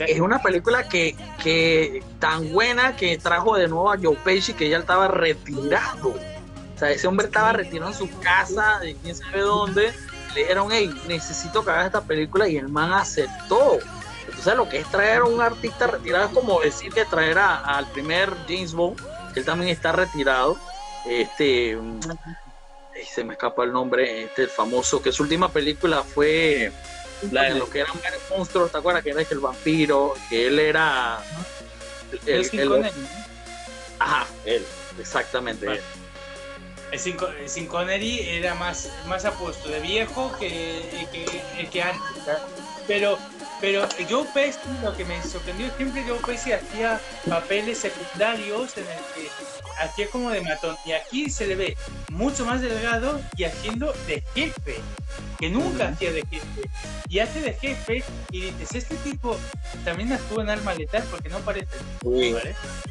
es una película que, que tan buena que trajo de nuevo a Joe Pesci que ya estaba retirado. O sea, ese hombre estaba retirado en su casa, de quién sabe dónde. Le dijeron, hey, necesito que hagas esta película y el man aceptó. Entonces, lo que es traer a un artista retirado es como decir que traer al primer James Bond, que él también está retirado. Este, se me escapa el nombre, este famoso, que su última película fue la de lo que eran monstruos, ¿te acuerdas? Que era el vampiro, que él era el, el, ajá, él, exactamente. El Sin Connery era más, más apuesto de viejo que, que, que antes. Pero, pero Joe Pesci, lo que me sorprendió siempre, Joe Pesci hacía papeles secundarios en el que hacía como de matón. Y aquí se le ve mucho más delgado y haciendo de jefe, que nunca hacía de jefe. Y hace de jefe y dices, este tipo también actuó en Arma Letal porque no parece.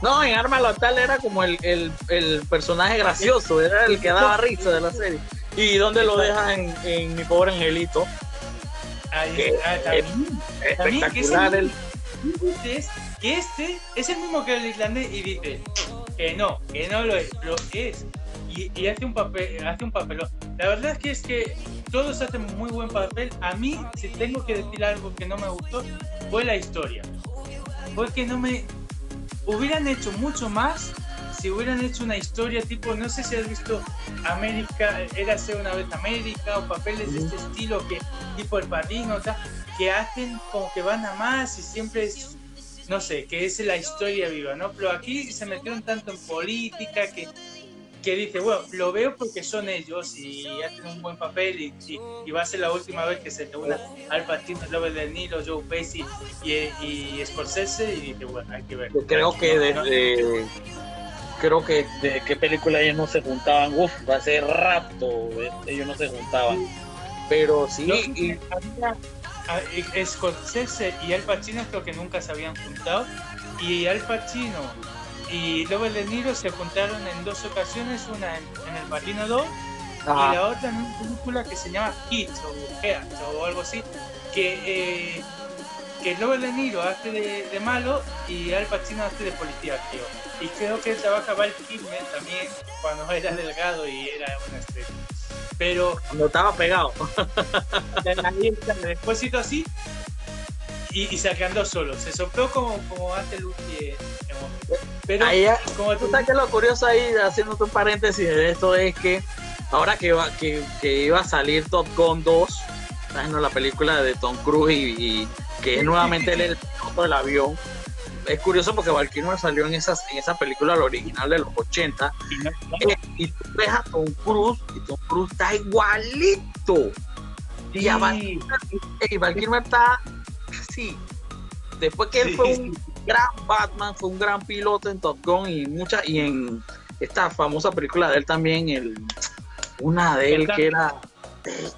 No, en Arma Letal era como el, el, personaje gracioso, era el que daba risa de la serie. ¿Y dónde lo dejan en, Mi Pobre Angelito? Ahí está, también. espectacular. el... que este es el mismo que el islandés y dice, que no, que no lo es, lo es. y, hace un papel, hace un papelón. La verdad es que es que todos hacen muy buen papel. A mí, si tengo que decir algo que no me gustó, fue la historia. Fue que no me hubieran hecho mucho más si hubieran hecho una historia tipo, no sé si has visto América, era ser una vez América o papeles de este estilo que tipo el padrino, que hacen como que van a más y siempre es no sé, que es la historia viva, ¿no? Pero aquí se metieron tanto en política que, que dice, bueno, lo veo porque son ellos y hacen un buen papel y, y, va a ser la última vez que se reúna Al Pacino, Robert De Niro, Joe Pesci y, y Scorsese y dice, bueno, hay que ver. Yo creo que desde... Creo que de qué película ellos no se juntaban, uf, hace rato ellos no se juntaban. Pero sí, y, Scorsese y Al Pacino creo que nunca se habían juntado. Y Al Pacino y Robert De Niro se juntaron en dos ocasiones, una en, El Padrino 2 y la otra en una película que se llama Kids o, o algo así, que, eh, que Robert De Niro hace de, malo y Al Pacino hace de policía, tío. Y creo que trabaja Val Kilmer también cuando era delgado y era una estrella pero no estaba pegado. después hizo así y, y, se solo. Se sopló como, como hace Lucky. Pero como tú sabes que lo curioso ahí, haciendo un paréntesis de esto, es que ahora que, va, que, que iba a salir Top Gun 2, en la película de Tom Cruise y, que es nuevamente el piloto del avión. Es curioso porque Val Kilmer salió en, esas, en esa película, la original de los 80, eh, y tú ves a Tom Cruise, y Tom Cruise está igualito. Y, a Val, Kilmer, está así. Después que él fue un gran Batman, fue un gran piloto en Top Gun y mucha, y en esta famosa película de él también, el, una de él que era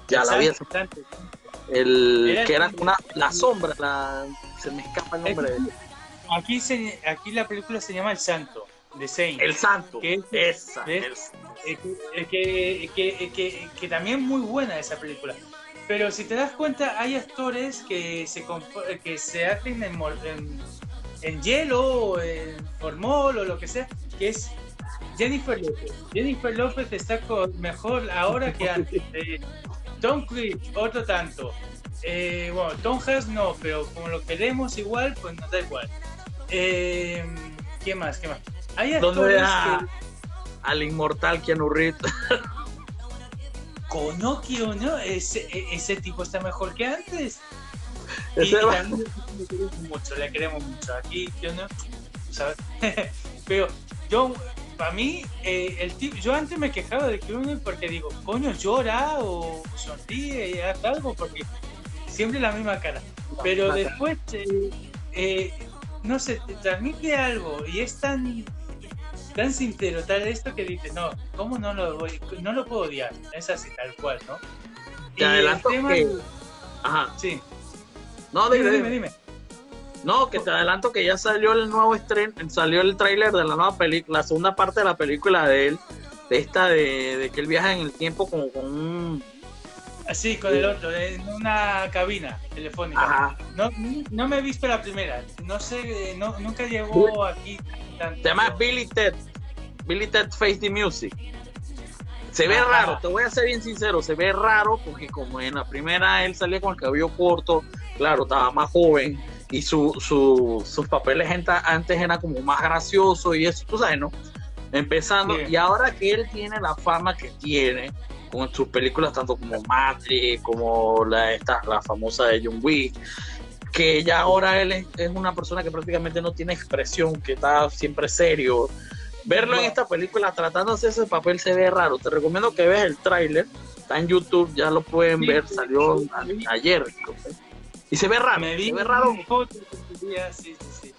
ya la vi el que era una la sombra la, se me escapa el nombre de él aquí, se, aquí la película se llama El Santo, de Saint. El Santo, que esa. que, que, que, también es muy buena esa película. Pero si te das cuenta, hay actores que se, que se hacen en, en, hielo, en formol o lo que sea, que es Jennifer López. Jennifer López está mejor ahora que antes. Tom Cruise, otro tanto. Eh, bueno, Tom Hanks no, pero como lo queremos igual, pues nos da igual. Eh, ¿Qué más? ¿Qué más? Hay actores al inmortal Keanu Reeves. Konokio, ¿no? Ese, ese tipo está mejor que antes. y, le queremos mucho, le queremos mucho. Aquí, yo no, ¿sabes? *laughs* Pero yo, para mí, eh, el tipo, yo antes me quejaba de uno porque digo, coño, llora o sonríe y hace algo, porque siempre la misma cara. Pero después, eh, eh no sé, te transmite algo y es tan tan sincero, tal esto que dices, no, ¿cómo no lo voy, no lo puedo odiar? Es así, tal cual, ¿no? Te adelanto que... Ajá. Sí. No, dime, dime, dime, No, que te adelanto que ya salió el nuevo estreno, salió el tráiler de la nueva película, la segunda parte de la película de él, de esta de, de que él viaja en el tiempo como con un Así, con el otro, en una cabina telefónica. No, no me he visto la primera, no sé, no, nunca llegó aquí. Se llama Billy Ted, Billy Ted Face the Music. Se ve raro, te voy a ser bien sincero, se ve raro porque como en la primera él salía con el cabello corto, claro, estaba más joven y su, su, sus papeles antes eran como más graciosos y eso, tú sabes, ¿no? Empezando, y ahora que él tiene la fama que tiene, con sus películas tanto como Matrix, como la, esta, la famosa de John Wick, que ya ahora él es, una persona que prácticamente no tiene expresión, que está siempre serio. Verlo en esta película hacer ese papel se ve raro. Te recomiendo que veas el tráiler, está en YouTube, ya lo pueden ver, salió ayer. Y se ve raro, me se ve raro. Sí, sí, sí.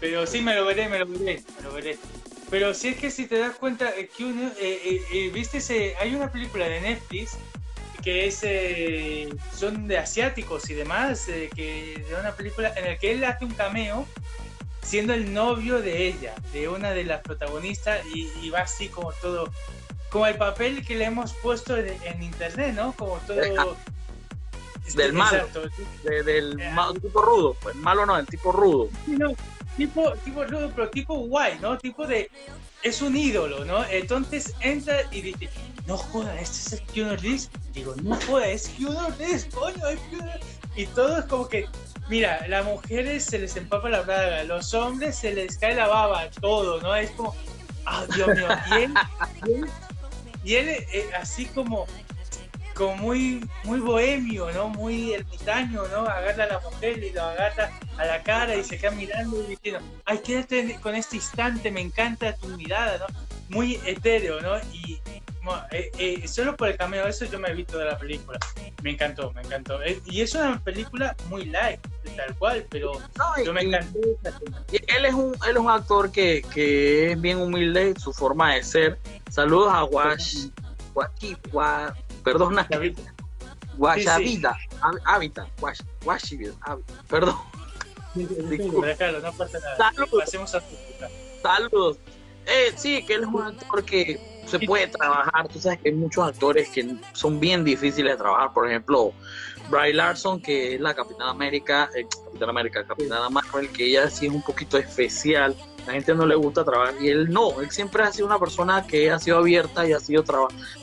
Pero sí me lo veré, me lo veré, me lo veré. Pero si es que si te das cuenta eh, que uno, eh, eh, eh viste, ese, hay una película de Netflix que es, son de asiáticos y demás, que de una película en la que él hace un cameo siendo el novio de ella, de una de las protagonistas y, va así como todo, como el papel que le hemos puesto en, internet, ¿no? Como todo... del malo, del tipo rudo, pues malo no, el tipo rudo. No, tipo, tipo rudo, pero tipo guay, ¿no? Tipo de, es un ídolo, ¿no? Entonces entra y dice, no joda, este es el Keanu Reeves. Digo, no joda, es Keanu Reeves, coño, es Keanu Y todo es como que, mira, las mujeres se les empapa la braga, los hombres se les cae la baba, todo, ¿no? Es como, ah, Dios mío, y él, y él, eh, así como, como muy, muy bohemio, ¿no? Muy ermitaño, ¿no? Agarra a la mujer y lo agarra a la cara y se queda mirando y diciendo, ay, quédate con este instante, me encanta tu mirada, ¿no? Muy etéreo, ¿no? Y eh, eh, solo por el cameo, eso yo me he visto de la película. Me encantó, me encantó. Eh, y es una película muy light, tal cual, pero yo me encantó. Él es un, él es un actor que, que es bien humilde, su forma de ser. Saludos a Wash, Wash, perdona, Guayabita, Hábitat, perdón. no pasa nada. Saludos. Saludos. Eh, sí, que él es un actor que se puede trabajar. Tú sabes que hay muchos actores que son bien difíciles de trabajar. Por ejemplo, Bry Larson, que es la Capitana América, eh, Capitana América, Capitana Marvel, que ella sí es un poquito especial. La gente no le gusta trabajar y él no. Él siempre ha sido una persona que ha sido abierta y ha sido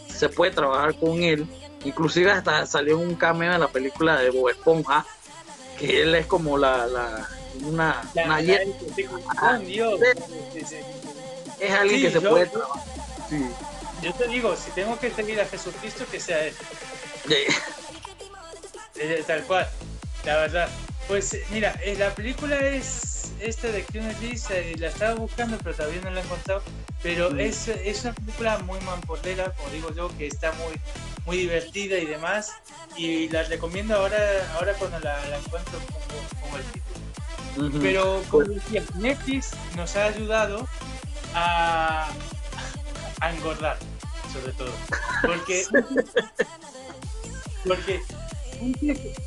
se puede trabajar con él. Inclusive hasta salió un cameo en la película de Bob Esponja, que él es como la, la una, una es alguien que se puede trabajar. Yo te digo, si tengo que seguir a Jesucristo, que sea él. Eh, tal cual, la verdad. Pues mira, eh, la película es esta de Keanu Reeves, la estaba buscando pero todavía no la he encontrado, pero es, es una película muy mampordera, como digo yo, que está muy muy divertida y demás, y la recomiendo ahora ahora cuando la, encuentro como, el título. Pero como decía, Netflix nos ha ayudado a, a engordar, sobre todo. Porque, *laughs* porque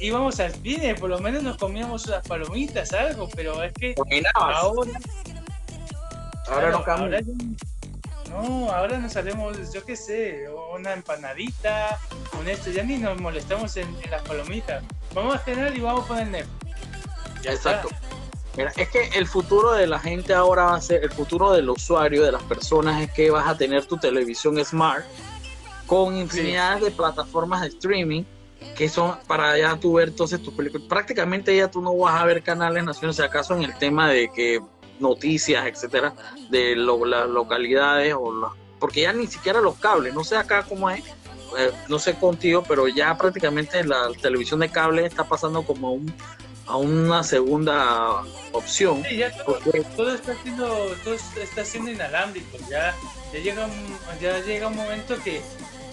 íbamos al cine, por lo menos nos comíamos unas palomitas, algo, pero es que ahora. Ahora no ahora, no, ahora nos haremos, yo qué sé, una empanadita, un esto, ya ni nos molestamos en, las palomitas. Vamos a cenar y vamos a poner Netflix. Exacto. Mira, es que el futuro de la gente ahora va a ser, el futuro del usuario, de las personas, es que vas a tener tu televisión smart con infinidad de plataformas de streaming que son para ya tú ver entonces tus películas. Prácticamente ya tú no vas a ver canales nacionales, si acaso en el tema de que noticias, etcétera, de las localidades o porque ya ni siquiera los cables, no sé acá cómo es, eh, no sé contigo, pero ya prácticamente la televisión de cable está pasando como un a una segunda opción. Sí, ya todo, está siendo, todo está siendo inalámbrico. Ya, ya, llega, un, ya llega un momento que,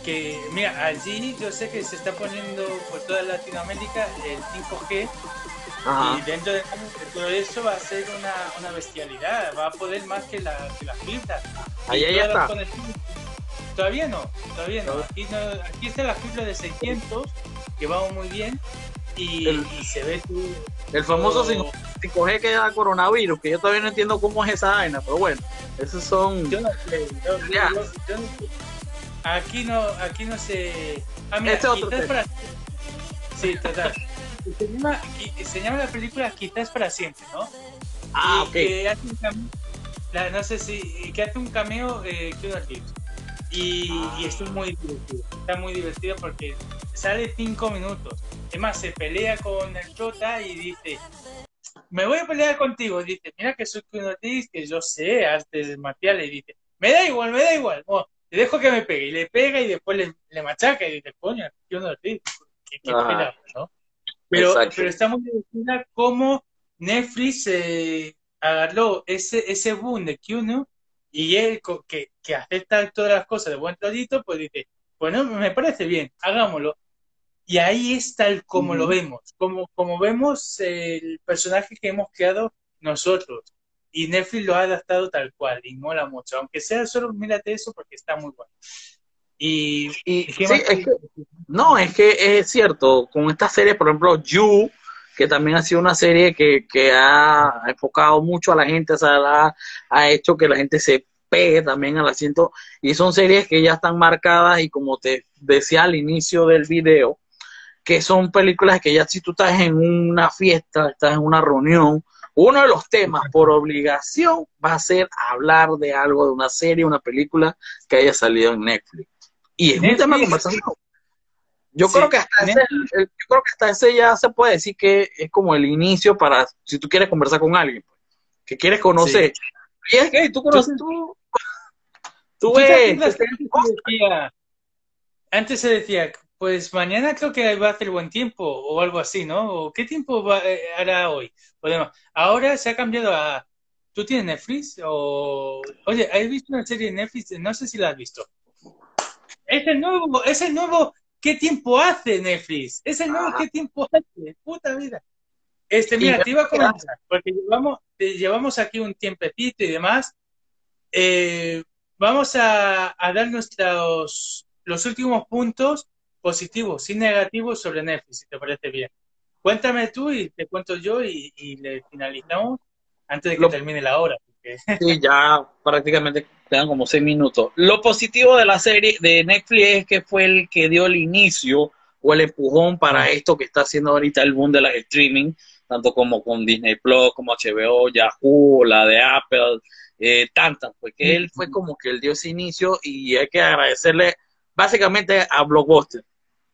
que, mira, allí yo sé que se está poniendo por toda Latinoamérica el 5G. Y dentro de, todo eso va a ser una, una, bestialidad, va a poder más que la, que la fibra. Ahí ya está. Todavía no, todavía no. Aquí, no. aquí está la fibra de 600, que va muy bien, y, se ve El famoso 5G que da coronavirus, que yo todavía no entiendo cómo es esa vaina, pero bueno, esos son. Yo no sé, aquí no, aquí no se. Ah, mira, este otro para... Sí, total. se, llama, se llama la película Quizás para siempre, ¿no? Ah, ok. no sé si. que hace un cameo eh, que y, ah. y esto es muy divertido. Está muy divertido porque sale cinco minutos. Es más, se pelea con el Chota y dice, me voy a pelear contigo. Dice, mira que soy un que yo sé artes marciales. Y dice, me da igual, me da igual. Te dejo que me pegue. Y le pega y después le, le machaca y dice, coño, qué Ortiz. Qué, qué ¿no? Pero, pero está muy divertida cómo Netflix eh, agarró ese, ese boom de Q1 y él que, que acepta todas las cosas de buen todito, pues dice, bueno, me parece bien, hagámoslo. Y ahí está el como lo vemos, como, como vemos el personaje que hemos creado nosotros. Y Netflix lo ha adaptado tal cual y mola mucho, aunque sea solo mírate eso porque está muy bueno. Y, no, es que es cierto, con esta serie, por ejemplo, You, que también ha sido una serie que, que ha enfocado mucho a la gente, o sea, ha, hecho que la gente se pegue también al asiento, y son series que ya están marcadas y como te decía al inicio del video, que son películas que ya si tú estás en una fiesta, estás en una reunión uno de los temas por obligación va a ser hablar de algo, de una serie, una película que haya salido en Netflix. Y es un tema de conversación. Yo creo que hasta ese, yo creo que hasta ese ya se puede decir que es como el inicio para si tú quieres conversar con alguien, pues, que quieres conocer. Y es que tú conoces tú. Tú, ves. Antes se decía, pues mañana creo que va a hacer buen tiempo o algo así, ¿no? ¿Qué tiempo va, eh, hará hoy? Podemos. Ahora se ha cambiado a... ¿Tú tienes Netflix? O... Oye, ¿has visto una serie de Netflix? No sé si la has visto. Es el nuevo, es el nuevo ¿Qué tiempo hace Netflix? Es el nuevo ¿qué tiempo hace? Puta vida. Este, mira, te iba a comentar, porque llevamos, llevamos aquí un tiempecito y demás. Eh, vamos a, dar nuestros los últimos puntos positivos y negativos sobre Netflix, si te parece bien. Cuéntame tú y te cuento yo y, le finalizamos antes de que termine la hora. *laughs* Sí, ya prácticamente quedan como seis minutos. Lo positivo de la serie de Netflix es que fue el que dio el inicio o el empujón para esto que está haciendo ahorita el boom de las streaming, tanto como con Disney Plus, como HBO, Yahoo, la de Apple, eh, tantas, porque él fue como que él dio ese inicio y hay que agradecerle básicamente a Blockbuster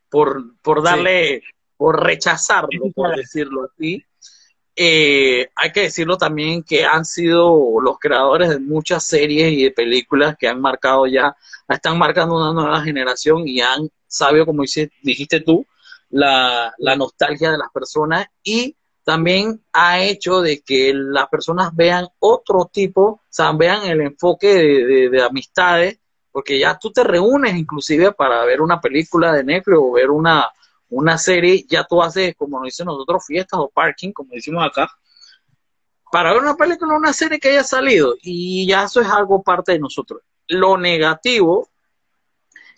por, por darle, por rechazarlo, por decirlo así. Eh, hay que decirlo también que han sido los creadores de muchas series y de películas que han marcado ya, están marcando una nueva generación y han sabido, como dijiste tú, la, la nostalgia de las personas y también ha hecho de que las personas vean otro tipo, o sea, vean el enfoque de, de amistades porque ya tú te reúnes inclusive para ver una película de Netflix o ver una, una serie, ya tú haces, como nos dicen nosotros, fiestas o parking, como decimos acá, para ver una película o una serie que haya salido, y ya eso es algo parte de nosotros. Lo negativo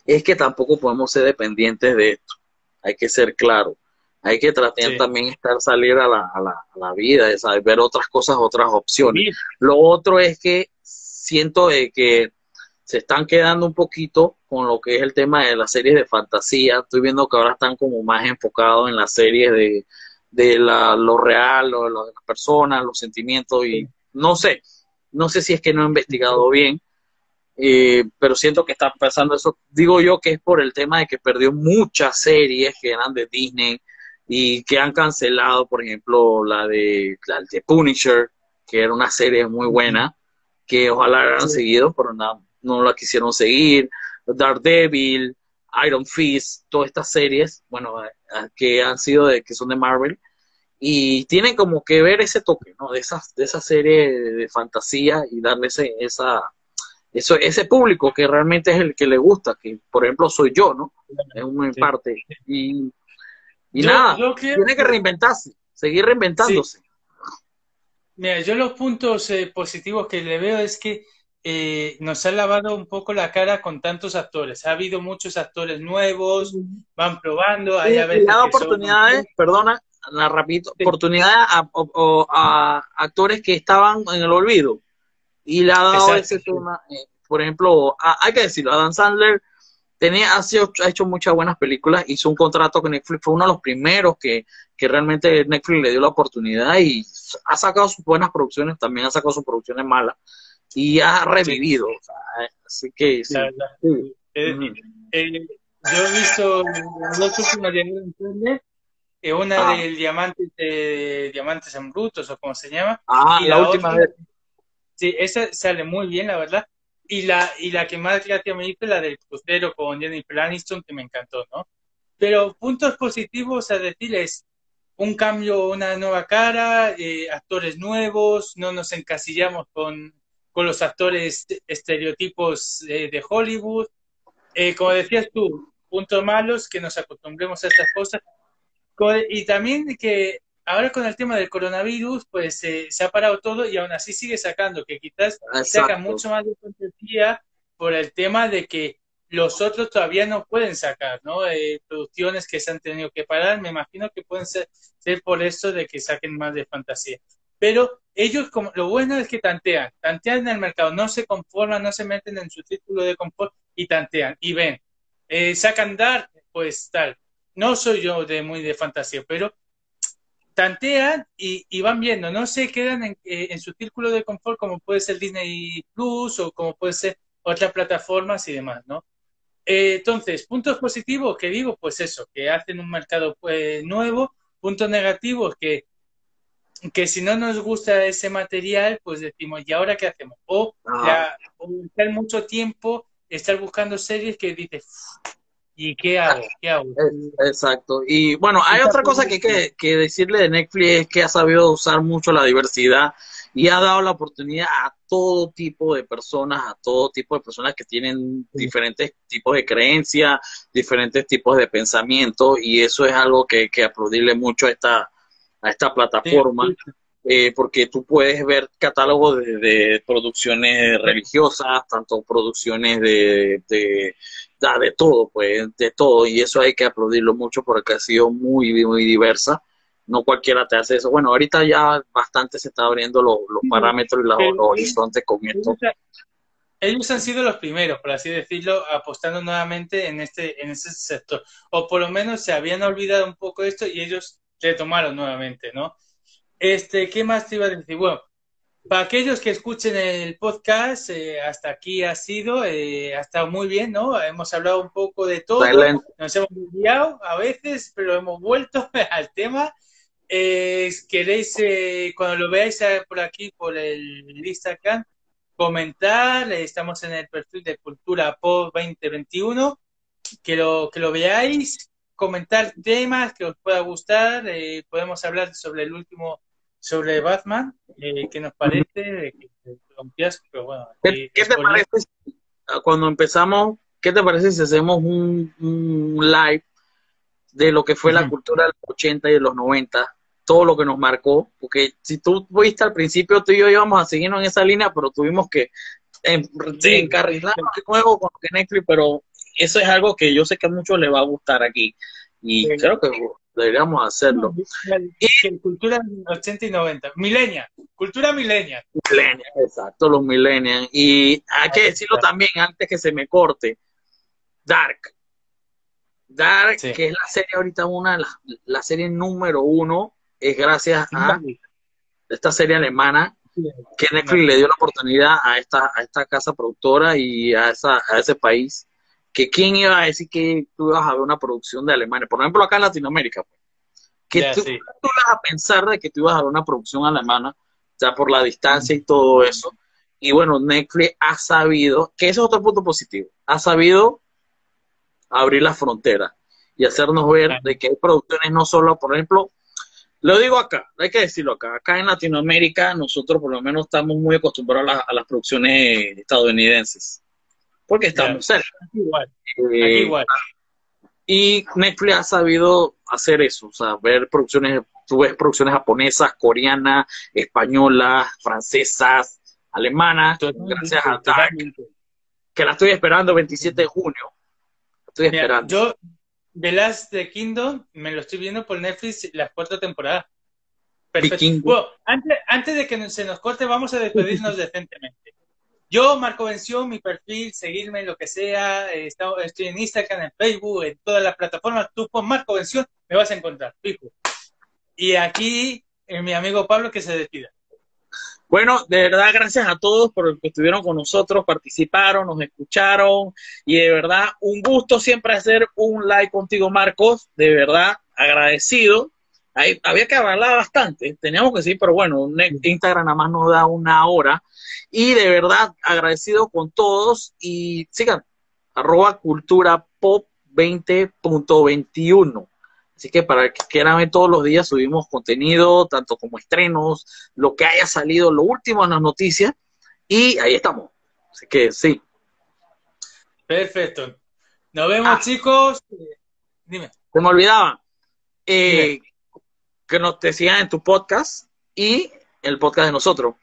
es que tampoco podemos ser dependientes de esto, hay que ser claro. Hay que tratar también estar salir a la, a la, a la vida, de saber, ver otras cosas, otras opciones. Lo otro es que siento de que se están quedando un poquito con lo que es el tema de las series de fantasía. Estoy viendo que ahora están como más enfocados en las series de, de la, lo real, lo, de las personas, los sentimientos y no sé, no sé si es que no he investigado bien, eh, pero siento que está pasando eso. Digo yo que es por el tema de que perdió muchas series que eran de Disney y que han cancelado, por ejemplo, la de, la de Punisher, que era una serie muy buena, que ojalá hayan seguido, pero nada, no la quisieron seguir, Daredevil, Iron Fist, todas estas series, bueno, eh, que han sido de, que son de Marvel, y tienen como que ver ese toque, ¿no? De esas, de esa serie de, fantasía y darle ese, esa, eso, ese público que realmente es el que le gusta, que por ejemplo soy yo, ¿no? Es una parte. Y, y nada, tiene que reinventarse, seguir reinventándose. Mira, yo los puntos eh, positivos que le veo es que eh, nos ha lavado un poco la cara con tantos actores. Ha habido muchos actores nuevos, van probando. Hay dado oportunidades, perdona, la rapidito, oportunidades a, actores que estaban en el olvido. Y le ha dado ese tema, eh, por ejemplo, hay que decirlo, Adam Sandler tenía, ha, ha, hecho muchas buenas películas, hizo un contrato con Netflix, fue uno de los primeros que, que realmente Netflix le dio la oportunidad y ha sacado sus buenas producciones, también ha sacado sus producciones malas y ha revivido. así que sí. Eh, eh, yo he visto dos últimas de eh, una ah. del diamante de diamantes en brutos o como se llama. Ah, y la, última vez. Sí, esa sale muy bien, la verdad. Y la, y la que más gracia me hizo la del crucero con Jennifer Aniston, que me encantó, ¿no? Pero puntos positivos a decir es un cambio, una nueva cara, actores nuevos, no nos encasillamos con con los actores estereotipos de Hollywood. Eh, como decías tú, puntos malos, que nos acostumbremos a estas cosas. Y también que ahora con el tema del coronavirus, pues eh, se ha parado todo y aún así sigue sacando, que quizás saca mucho más de fantasía por el tema de que los otros todavía no pueden sacar, ¿no? Eh, producciones que se han tenido que parar, me imagino que pueden ser, ser por eso de que saquen más de fantasía pero ellos, como, lo bueno es que tantean, tantean en el mercado, no se conforman, no se meten en su círculo de confort y tantean y ven. Eh, sacan dar, pues tal. No soy yo de muy de fantasía, pero tantean y, van viendo, no se quedan en, eh, en, su círculo de confort como puede ser Disney Plus o como puede ser otras plataformas y demás, ¿no? Eh, entonces, puntos positivos que digo, pues eso, que hacen un mercado pues, nuevo, puntos negativos que, que si no nos gusta ese material, pues decimos, ¿y ahora qué hacemos? O, ah. estar mucho tiempo, estar buscando series que dices, ¿y qué hago? ¿Qué hago? Exacto. Y bueno, hay otra cosa que que, que decirle de Netflix, es que ha sabido usar mucho la diversidad y ha dado la oportunidad a todo tipo de personas, a todo tipo de personas que tienen diferentes tipos de creencias, diferentes tipos de pensamiento, y eso es algo que, que aplaudirle mucho a esta, a esta plataforma. Eh, porque tú puedes ver catálogos de, producciones religiosas, tanto producciones de, de, de, todo, pues, de todo, y eso hay que aplaudirlo mucho porque ha sido muy, muy diversa no cualquiera te hace eso. Bueno, ahorita ya bastante se está abriendo los, parámetros y los, horizontes con esto. Ellos han sido los primeros, por así decirlo, apostando nuevamente en este, en ese sector. O por lo menos se habían olvidado un poco esto y ellos retomaron nuevamente, ¿no? Este, ¿qué más te iba a decir? Bueno, para aquellos que escuchen el podcast, eh, hasta aquí ha sido, eh, ha estado muy bien, ¿no? Hemos hablado un poco de todo, nos hemos guiado a veces, pero hemos vuelto *laughs* al tema eh, queréis, eh, cuando lo veáis eh, por aquí, por el Instagram, comentar, eh, estamos en el perfil de Cultura Pop 2021, que lo, que lo veáis, comentar temas que os pueda gustar, podemos hablar sobre el último, sobre Batman, que nos parece, pero bueno, ¿Qué, te parece cuando empezamos, qué te parece si hacemos un, live de lo que fue la cultura de los 80 y de los 90 todo lo que nos marcó, porque si tú fuiste al principio, tú y yo íbamos a seguirnos en esa línea, pero tuvimos que encarrilar de nuevo con Netflix, pero eso es algo que yo sé que a muchos les va a gustar aquí, y creo que deberíamos hacerlo. Y, cultura 80 y 90, milenia, cultura milenia. exacto, los millennials. Y hay que decirlo también antes que se me corte, Dark. Dark, que es la serie ahorita una, la, la serie número uno es gracias a esta serie alemana que Netflix le dio la oportunidad a esta, a esta casa productora y a, esa, a ese país. Que quién iba a decir que tú ibas a ver una producción de Alemania, por ejemplo acá en Latinoamérica, pues. que tú, vas a pensar de que tú ibas a ver una producción alemana, ya por la distancia y todo eso. Y bueno, Netflix ha sabido, que ese es otro punto positivo, ha sabido abrir las fronteras y hacernos ver de que hay producciones no solo, por ejemplo, lo digo acá, hay que decirlo acá. Acá en Latinoamérica nosotros por lo menos estamos muy acostumbrados a, las producciones estadounidenses. Porque estamos cerca. igual. Eh, igual. Y Netflix ha sabido hacer eso, o sea, ver producciones, tú ves producciones japonesas, coreanas, españolas, francesas, alemanas, gracias a Dark, que la estoy esperando 27 de junio. Estoy esperando. Yo, The Last the Kingdom me lo estoy viendo por Netflix la cuarta temporada. Perfecto. antes, antes de que se nos corte, vamos a despedirnos *laughs* decentemente. Yo, Marco Venció, mi perfil, seguirme en lo que sea, eh, estoy en Instagram, en Facebook, en todas las plataformas. Tú con Marco Venció me vas a encontrar. Y aquí, eh, mi amigo Pablo, que se despida. Bueno, de verdad, gracias a todos por que estuvieron con nosotros, participaron, nos escucharon y de verdad, un gusto siempre hacer un like contigo, Marcos. De verdad, agradecido. Ahí, había que hablar bastante, teníamos que decir, pero bueno, Instagram nada más nos da una hora. Y de verdad, agradecido con todos y sigan, arroba cultura pop 20.21. Así que para que quieran ver todos los días subimos contenido, tanto como estrenos, lo que haya salido, lo último en las noticias, y ahí estamos. Así que sí. Perfecto. Nos vemos, ah. chicos. Dime. Se me olvidaba. Eh, que nos te sigan en tu podcast y el podcast de nosotros.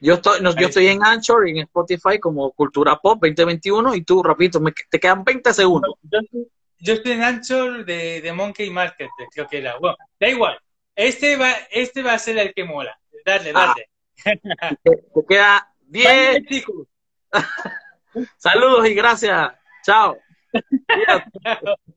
Yo estoy, yo estoy en Anchor y en Spotify como Cultura Pop 2021 y tú, rapidito, me, te quedan 20 segundos yo estoy en Anchor de, de Monkey Market, creo que era. Bueno, da igual. Este va, este va a ser el que mola. Dale, ah. dale. te, queda 10. *laughs* Saludos y gracias. Chao. *laughs*